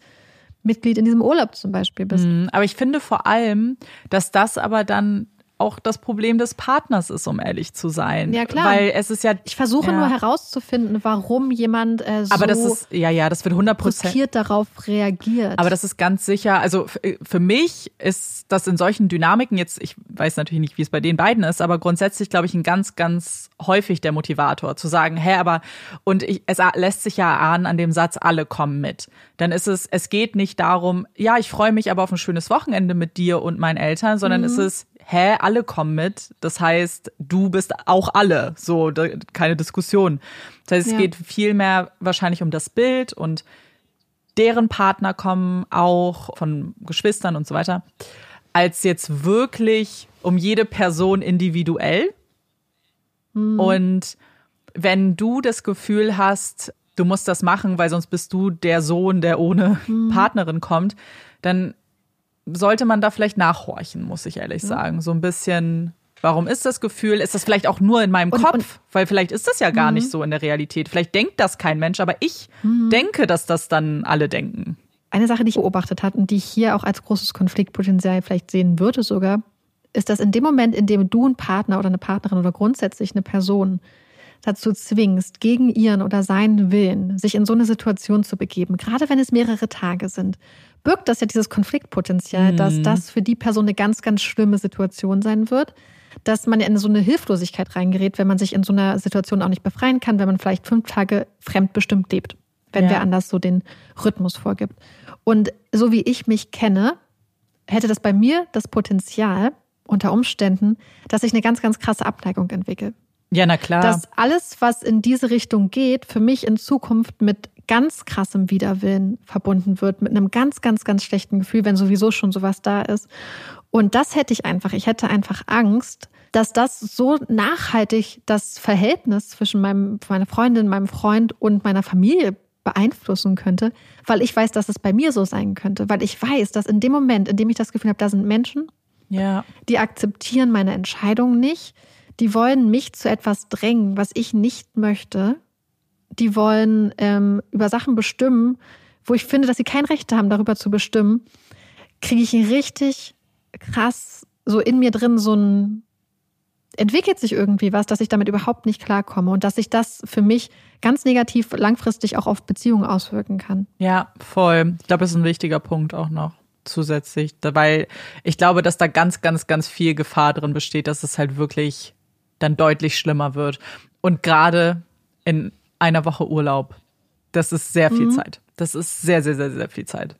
Mitglied in diesem Urlaub zum Beispiel bist. Mhm, Aber ich finde vor allem, dass das aber dann auch das Problem des Partners ist, um ehrlich zu sein. Ja, klar. Weil es ist ja. Ich versuche ja. nur herauszufinden, warum jemand äh, so Aber das ist, ja, ja, das wird 100 Prozent. darauf reagiert. Aber das ist ganz sicher, also f- für mich ist das in solchen Dynamiken jetzt, ich weiß natürlich nicht, wie es bei den beiden ist, aber grundsätzlich glaube ich ein ganz, ganz häufig der Motivator zu sagen, hä, aber und ich, es lässt sich ja ahnen an dem Satz, alle kommen mit. Dann ist es, es geht nicht darum, ja, ich freue mich aber auf ein schönes Wochenende mit dir und meinen Eltern, sondern es ist, hä, alle kommen mit. Das heißt, du bist auch alle. So, da, keine Diskussion. Das heißt, es Ja. geht viel mehr wahrscheinlich um das Bild und deren Partner kommen auch von Geschwistern und so weiter, als jetzt wirklich um jede Person individuell. Und wenn du das Gefühl hast, du musst das machen, weil sonst bist du der Sohn, der ohne Partnerin kommt, dann sollte man da vielleicht nachhorchen, muss ich ehrlich sagen. So ein bisschen, warum ist das Gefühl? Ist das vielleicht auch nur in meinem Und- Kopf? und- weil vielleicht ist das ja gar nicht so in der Realität. Vielleicht denkt das kein Mensch, aber ich denke, dass das dann alle denken. Eine Sache, die ich beobachtet habe und die ich hier auch als großes Konfliktpotenzial vielleicht sehen würde sogar, ist, dass in dem Moment, in dem du einen Partner oder eine Partnerin oder grundsätzlich eine Person dazu zwingst, gegen ihren oder seinen Willen sich in so eine Situation zu begeben, gerade wenn es mehrere Tage sind, birgt das ja dieses Konfliktpotenzial, dass das für die Person eine ganz, ganz schlimme Situation sein wird. dass man in so eine Hilflosigkeit reingerät, wenn man sich in so einer Situation auch nicht befreien kann, wenn man vielleicht fünf Tage fremdbestimmt lebt, wenn Ja. wer anders so den Rhythmus vorgibt. Und so wie ich mich kenne, hätte das bei mir das Potenzial unter Umständen, dass ich eine ganz, ganz krasse Abneigung entwickle. Ja, na klar. Dass alles, was in diese Richtung geht, für mich in Zukunft mit ganz krassem Widerwillen verbunden wird, mit einem ganz, ganz, ganz schlechten Gefühl, wenn sowieso schon sowas da ist. Und das hätte ich einfach. Ich hätte einfach Angst, dass das so nachhaltig das Verhältnis zwischen meinem, meiner Freundin, meinem Freund und meiner Familie beeinflussen könnte, weil ich weiß, dass es bei mir so sein könnte, weil ich weiß, dass in dem Moment, in dem ich das Gefühl habe, da sind Menschen, ja. die akzeptieren meine Entscheidung nicht. Die wollen mich zu etwas drängen, was ich nicht möchte. Die wollen ähm, über Sachen bestimmen, wo ich finde, dass sie kein Recht haben, darüber zu bestimmen. Kriege ich richtig krass so in mir drin so ein entwickelt sich irgendwie was, dass ich damit überhaupt nicht klarkomme und dass sich das für mich ganz negativ langfristig auch auf Beziehungen auswirken kann. Ja, voll. Ich glaube, das ist ein wichtiger Punkt auch noch zusätzlich, weil ich glaube, dass da ganz, ganz, ganz viel Gefahr drin besteht, dass es halt wirklich dann deutlich schlimmer wird. Und gerade in einer Woche Urlaub, das ist sehr viel Zeit. Das ist sehr, sehr, sehr, sehr viel Zeit.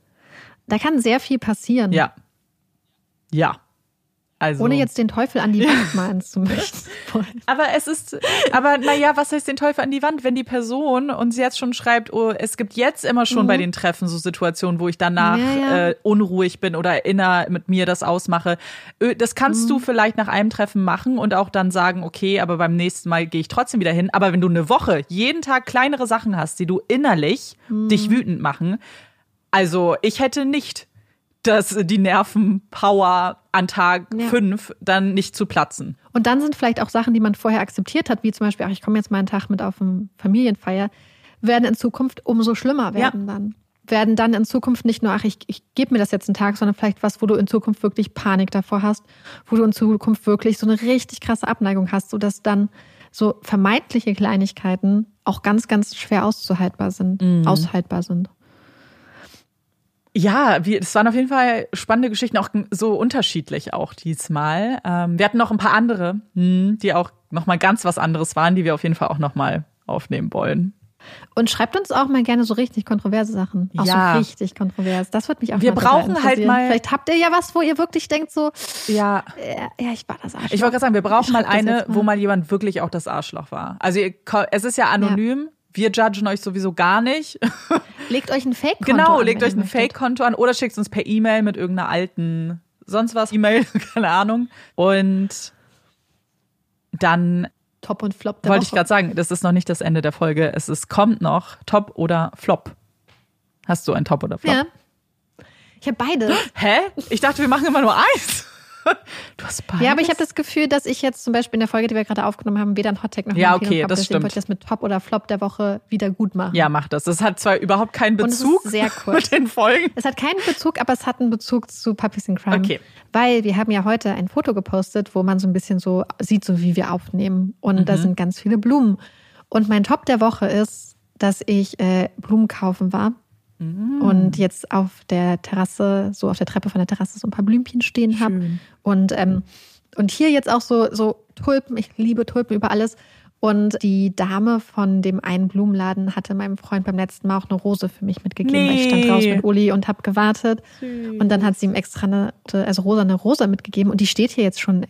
Da kann sehr viel passieren. Ja. Ja. Also. Ohne jetzt den Teufel an die Wand malen zu möchten. Aber es ist, aber naja, was heißt den Teufel an die Wand, wenn die Person uns jetzt schon schreibt, oh, es gibt jetzt immer schon bei den Treffen so Situationen, wo ich danach Mhm. Ja, ja. Äh, unruhig bin oder inner mit mir das ausmache. Das kannst Mhm. du vielleicht nach einem Treffen machen und auch dann sagen, okay, aber beim nächsten Mal gehe ich trotzdem wieder hin. Aber wenn du eine Woche jeden Tag kleinere Sachen hast, die du innerlich Mhm. dich wütend machen, also ich hätte nicht das, die Nervenpower an Tag Ja. fünf dann nicht zu platzen. Und dann sind vielleicht auch Sachen, die man vorher akzeptiert hat, wie zum Beispiel, ach, ich komme jetzt mal einen Tag mit auf eine Familienfeier, werden in Zukunft umso schlimmer werden dann. Werden dann in Zukunft nicht nur, ach, ich, ich gebe mir das jetzt einen Tag, sondern vielleicht was, wo du in Zukunft wirklich Panik davor hast, wo du in Zukunft wirklich so eine richtig krasse Abneigung hast, sodass dann so vermeintliche Kleinigkeiten auch ganz, ganz schwer auszuhaltbar sind, aushaltbar sind. Ja, wir, es waren auf jeden Fall spannende Geschichten, auch so unterschiedlich auch diesmal. Ähm, wir hatten noch ein paar andere, hm, die auch noch mal ganz was anderes waren, die wir auf jeden Fall auch noch mal aufnehmen wollen. Und schreibt uns auch mal gerne so richtig kontroverse Sachen. Auch Ja. so richtig kontrovers. Das wird mich auch Wir brauchen halt mal- Vielleicht habt ihr ja was, wo ihr wirklich denkt so, Ja, äh, ja, ich war das Arschloch. ich wollte gerade sagen, wir brauchen mal eine, mal. wo mal jemand wirklich auch das Arschloch war. Also ihr, es ist ja anonym. Wir judgen euch sowieso gar nicht. Legt euch ein Fake-Konto genau, an, legt wenn euch ein. Fake-Konto an oder schickt uns per E-Mail mit irgendeiner alten sonst was E-Mail, keine Ahnung. Und dann Top und Flop der Wollte ich Woche. gerade sagen, das ist noch nicht das Ende der Folge. Es ist, kommt noch Top oder Flop. Hast du ein Top oder Flop? Ja. Ich habe beide. Hä? Ich dachte, wir machen immer nur eins. Du hast beides? Ja, aber ich habe das Gefühl, dass ich jetzt zum Beispiel in der Folge, die wir gerade aufgenommen haben, weder ein Hottag noch Ja, eine okay, habe. das stimmt. wollte ich das mit Top oder Flop der Woche wieder gut machen. Ja, mach das. Das hat zwar überhaupt keinen Bezug mit den Folgen. Es hat keinen Bezug, aber es hat einen Bezug zu Puppies in Crime. Okay. Weil wir haben ja heute ein Foto gepostet, wo man so ein bisschen so sieht, so wie wir aufnehmen. Und Mhm. da sind ganz viele Blumen. Und mein Top der Woche ist, dass ich äh, Blumen kaufen war. Mhm. Und jetzt auf der Terrasse, so auf der Treppe von der Terrasse, so ein paar Blümchen stehen habe. Und, ähm, und hier jetzt auch so, so Tulpen. Ich liebe Tulpen über alles. Und die Dame von dem einen Blumenladen hatte meinem Freund beim letzten Mal auch eine Rose für mich mitgegeben. weil Ich stand Nee. draußen mit Uli und habe gewartet. Und dann hat sie ihm extra eine, also rosa eine Rosa mitgegeben. Und die steht hier jetzt schon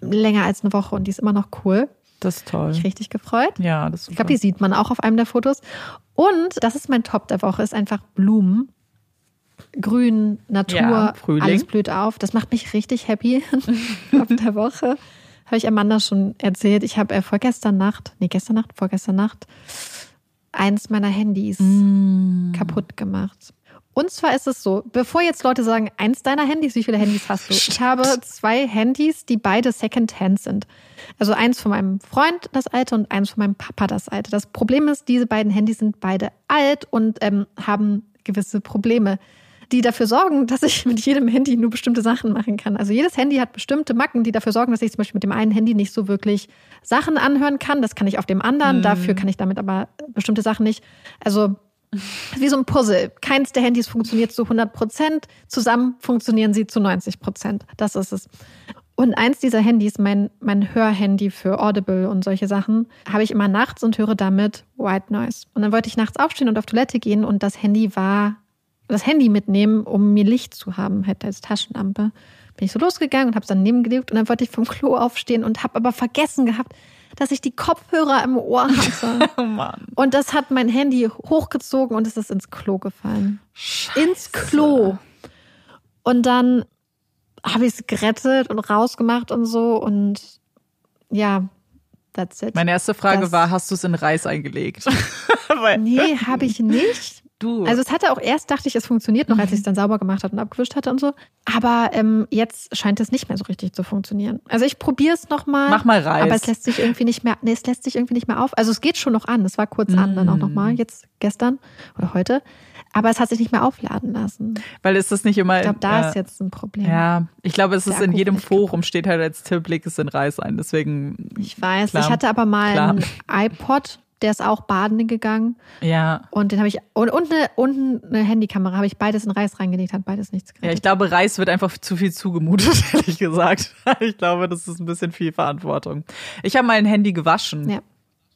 länger als eine Woche und die ist immer noch cool. Das ist toll. Mich richtig gefreut. Ja, das ist Ich glaube, die sieht man auch auf einem der Fotos. Und das ist mein Top der Woche, ist einfach Blumen. Grün, Natur, Ja, alles blüht auf. Das macht mich richtig happy. Top der Woche. Habe ich Amanda schon erzählt. Ich habe äh, vorgestern Nacht, nee, gestern Nacht, vorgestern Nacht, eins meiner Handys Mm. kaputt gemacht. Und zwar ist es so, bevor jetzt Leute sagen, eins deiner Handys, wie viele Handys hast du? Ich habe zwei Handys, die beide Secondhand sind. Also eins von meinem Freund, das alte, und eins von meinem Papa, das alte. Das Problem ist, diese beiden Handys sind beide alt und ähm, haben gewisse Probleme, die dafür sorgen, dass ich mit jedem Handy nur bestimmte Sachen machen kann. Also jedes Handy hat bestimmte Macken, die dafür sorgen, dass ich zum Beispiel mit dem einen Handy nicht so wirklich Sachen anhören kann. Das kann ich auf dem anderen. Dafür kann ich damit aber bestimmte Sachen nicht. Also wie so ein Puzzle. Keins der Handys funktioniert zu 100 Prozent. Zusammen funktionieren sie zu 90 Prozent. Das ist es. Und eins dieser Handys, mein, mein Hörhandy für Audible und solche Sachen, habe ich immer nachts und höre damit White Noise. Und dann wollte ich nachts aufstehen und auf Toilette gehen und das Handy war, das Handy mitnehmen, um mir Licht zu haben, hätte als Taschenlampe. Bin ich so losgegangen und habe es dann nebengelegt und dann wollte ich vom Klo aufstehen und habe aber vergessen gehabt, dass ich die Kopfhörer im Ohr hatte. Oh Mann. Und das hat mein Handy hochgezogen und es ist ins Klo gefallen. Scheiße. Ins Klo. Und dann habe ich es gerettet und rausgemacht und so und ja, that's it. Meine erste Frage Das- war, hast du es in Reis eingelegt? Nee, habe ich nicht. Du. Also es hatte auch erst, dachte ich, es funktioniert noch, als ich es dann sauber gemacht hatte und abgewischt hatte und so. Aber ähm, jetzt scheint es nicht mehr so richtig zu funktionieren. Also ich probiere es nochmal. Mach mal Reis. Aber es lässt sich irgendwie nicht mehr, nee, es lässt sich irgendwie nicht mehr auf. Also es geht schon noch an. Es war kurz an dann auch nochmal, Mm. jetzt gestern oder heute. Aber es hat sich nicht mehr aufladen lassen. Weil ist das nicht immer. Ich glaube, da äh, ist jetzt ein Problem. Ja, ich glaube, es ist in jedem Forum steht halt als Tipp, leg es in Reis ein. Deswegen, Ich weiß. Klar. Ich hatte aber mal Klar. einen iPod, der ist auch baden gegangen. ja. Und den habe ich, und, und, eine, und eine Handykamera habe ich beides in Reis reingelegt, hat beides nichts Ja, gerettet. ich glaube, Reis wird einfach zu viel zugemutet, ehrlich gesagt. Ich glaube, das ist ein bisschen viel Verantwortung. Ich habe mal ein Handy gewaschen Ja.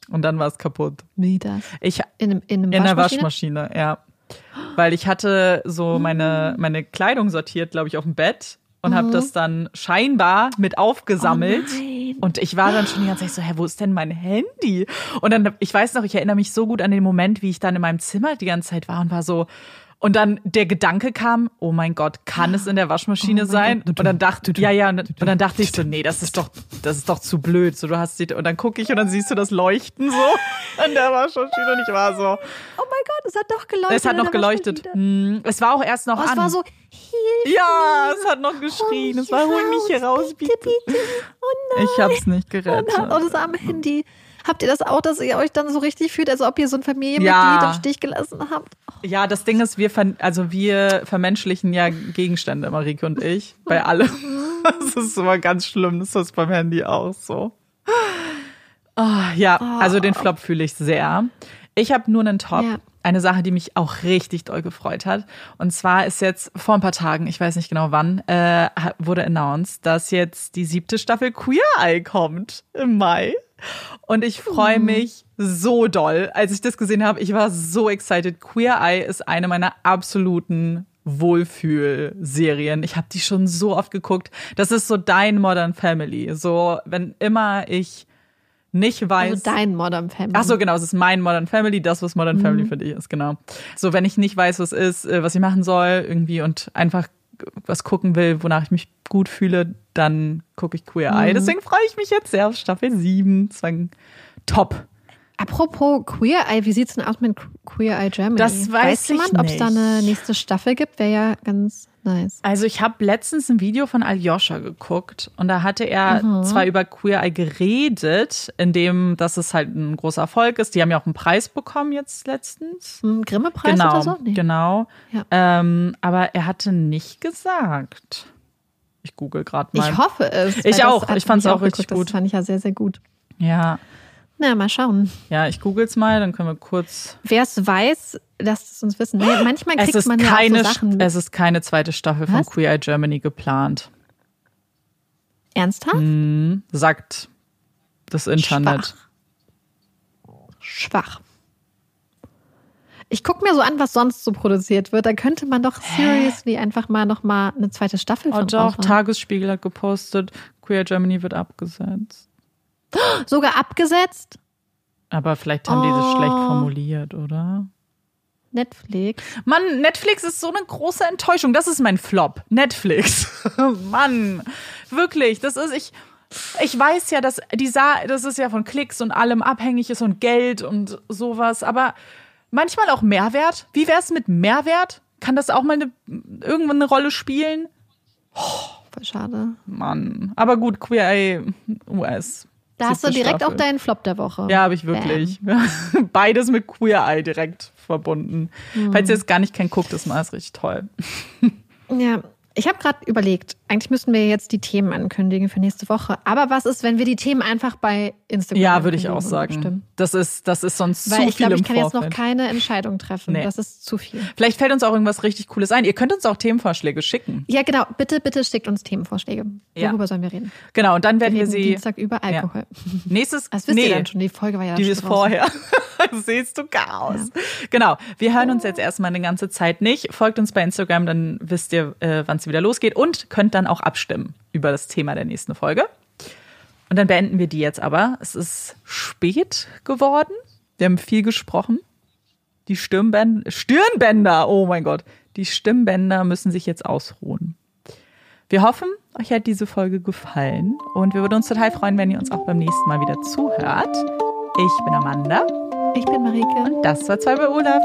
und dann war es kaputt. Wie das? Ich In, einem- in, einem in der Waschmaschine? Waschmaschine, ja. Weil ich hatte so meine, meine Kleidung sortiert, glaube ich, auf dem Bett und habe das dann scheinbar mit aufgesammelt. Oh und ich war dann schon die ganze Zeit so, hä, wo ist denn mein Handy? Und dann, ich weiß noch, ich erinnere mich so gut an den Moment, wie ich dann in meinem Zimmer die ganze Zeit war und war so, und dann der Gedanke kam, oh mein Gott, kann es in der Waschmaschine Oh sein? Gott. Und dann dachte, ja, ja, und und dann dachte ich so, nee, das ist doch, das ist doch zu blöd. So, du hast die, und dann gucke ich und dann siehst du das Leuchten so an der Waschmaschine und ich war so, Oh mein Gott, es hat doch geleuchtet. es hat noch geleuchtet. Hm, Es war auch erst noch Oh, es an. war so, Hilfe. ja, es hat noch geschrien. Es war, hol mich hier raus, bitte. bitte. Oh nein. Ich hab's nicht gerettet. und das arme Handy. Habt ihr das auch, dass ihr euch dann so richtig fühlt, als ob ihr so ein Familienmitglied Ja. im Stich gelassen habt? Ja, das Ding ist, wir, ver also wir vermenschlichen ja Gegenstände, Marike und ich, bei allem. Das ist immer ganz schlimm. Das ist beim Handy auch so. Ah, ja, also den Flop fühle ich sehr. Ich habe nur einen Top. Ja. Eine Sache, die mich auch richtig doll gefreut hat. Und zwar ist jetzt vor ein paar Tagen, ich weiß nicht genau wann, äh, wurde announced, dass jetzt die siebte Staffel Queer Eye kommt im Mai. Und ich freue mich so doll. Als ich das gesehen habe, ich war so excited. Queer Eye ist eine meiner absoluten Wohlfühlserien. Ich habe die schon so oft geguckt. Das ist so dein Modern Family. So, wenn immer ich nicht weiß. Also dein Modern Family. Ach so, genau, es ist mein Modern Family, das, was Modern Mhm. Family für dich ist, genau. So, wenn ich nicht weiß, was ist, äh, was ich machen soll, irgendwie und einfach was gucken will, wonach ich mich gut fühle, dann gucke ich Queer Mhm. Eye. Deswegen freue ich mich jetzt sehr auf Staffel 7. Das war ein top. Apropos Queer Eye, wie sieht's denn aus mit Queer Eye Germany? Das weiß ich jemand, ob es da eine nächste Staffel gibt? Wäre ja ganz nice. Also ich habe letztens ein Video von Aljoscha geguckt und da hatte er Mhm. zwar über Queer Eye geredet, in dem, dass es halt ein großer Erfolg ist. Die haben ja auch einen Preis bekommen jetzt letztens. Ein Grimme-Preis genau, oder so? Nee. genau. Ja. Ähm, aber er hatte nicht gesagt. Ich google gerade mal. Ich hoffe es. Ich auch. Ich fand's mich auch richtig geguckt. gut. Das fand ich ja sehr, sehr gut. ja, Na, mal schauen. ja, ich google's mal, dann können wir kurz. Wer es weiß, lasst es uns wissen. Nee, manchmal Es kriegt ist man ja keine, auch so Sachen. es ist keine zweite Staffel von Was? Queer Eye Germany geplant. Ernsthaft? Hm. Sagt das Internet. Schwach. Ich gucke mir so an, was sonst so produziert wird. Da könnte man doch seriously einfach mal noch mal eine zweite Staffel Oh von doch, raushauen. Tagesspiegel hat gepostet, Queer Germany wird abgesetzt. Sogar abgesetzt? Aber vielleicht haben die das schlecht Oh. formuliert, oder? Netflix. Mann, Netflix ist so eine große Enttäuschung. Das ist mein Flop. Netflix. Mann, wirklich. Das ist ich. Ich weiß ja, dass die Sa das ist ja von Klicks und allem abhängig ist und Geld und sowas. Aber manchmal auch Mehrwert. Wie wär's mit Mehrwert? Kann das auch mal eine, irgendwann eine Rolle spielen? Voll schade. Mann. Aber gut, Queer Eye US. Da hast du direkt Staffel. auch deinen Flop der Woche. Ja, habe ich wirklich. Beides mit Queer Eye direkt verbunden. Hm. Falls ihr es gar nicht kennt, guckt es mal, ist richtig toll. Ja, Ich habe gerade überlegt, eigentlich müssten wir jetzt die Themen ankündigen für nächste Woche. Aber was ist, wenn wir die Themen einfach bei Instagram Ja, würde ich auch sagen. Das ist, das ist sonst Weil zu ich viel glaube, im ich kann jetzt noch keine Entscheidung treffen. Nee. Das ist zu viel. Vielleicht fällt uns auch irgendwas richtig Cooles ein. Ihr könnt uns auch Themenvorschläge schicken. Ja, genau. Bitte, bitte schickt uns Themenvorschläge. Ja. Worüber sollen wir reden? Genau, und dann werden wir reden sie Dienstag über Alkohol. nächstes Das wisst nee, ihr dann schon. Die Folge war ja Die schon ist draußen. vorher. Siehst du Chaos. Genau. Wir hören uns jetzt erstmal eine ganze Zeit nicht. Folgt uns bei Instagram, dann wisst ihr, äh, wann es wieder losgeht und könnt dann auch abstimmen über das Thema der nächsten Folge. Und dann beenden wir die jetzt aber. Es ist spät geworden. Wir haben viel gesprochen. Die Stirnbänder, Stirnbänder, oh mein Gott. Die Stimmbänder müssen sich jetzt ausruhen. Wir hoffen, euch hat diese Folge gefallen und wir würden uns total freuen, wenn ihr uns auch beim nächsten Mal wieder zuhört. Ich bin Amanda. Ich bin Marike. Das war zwei bei Olaf.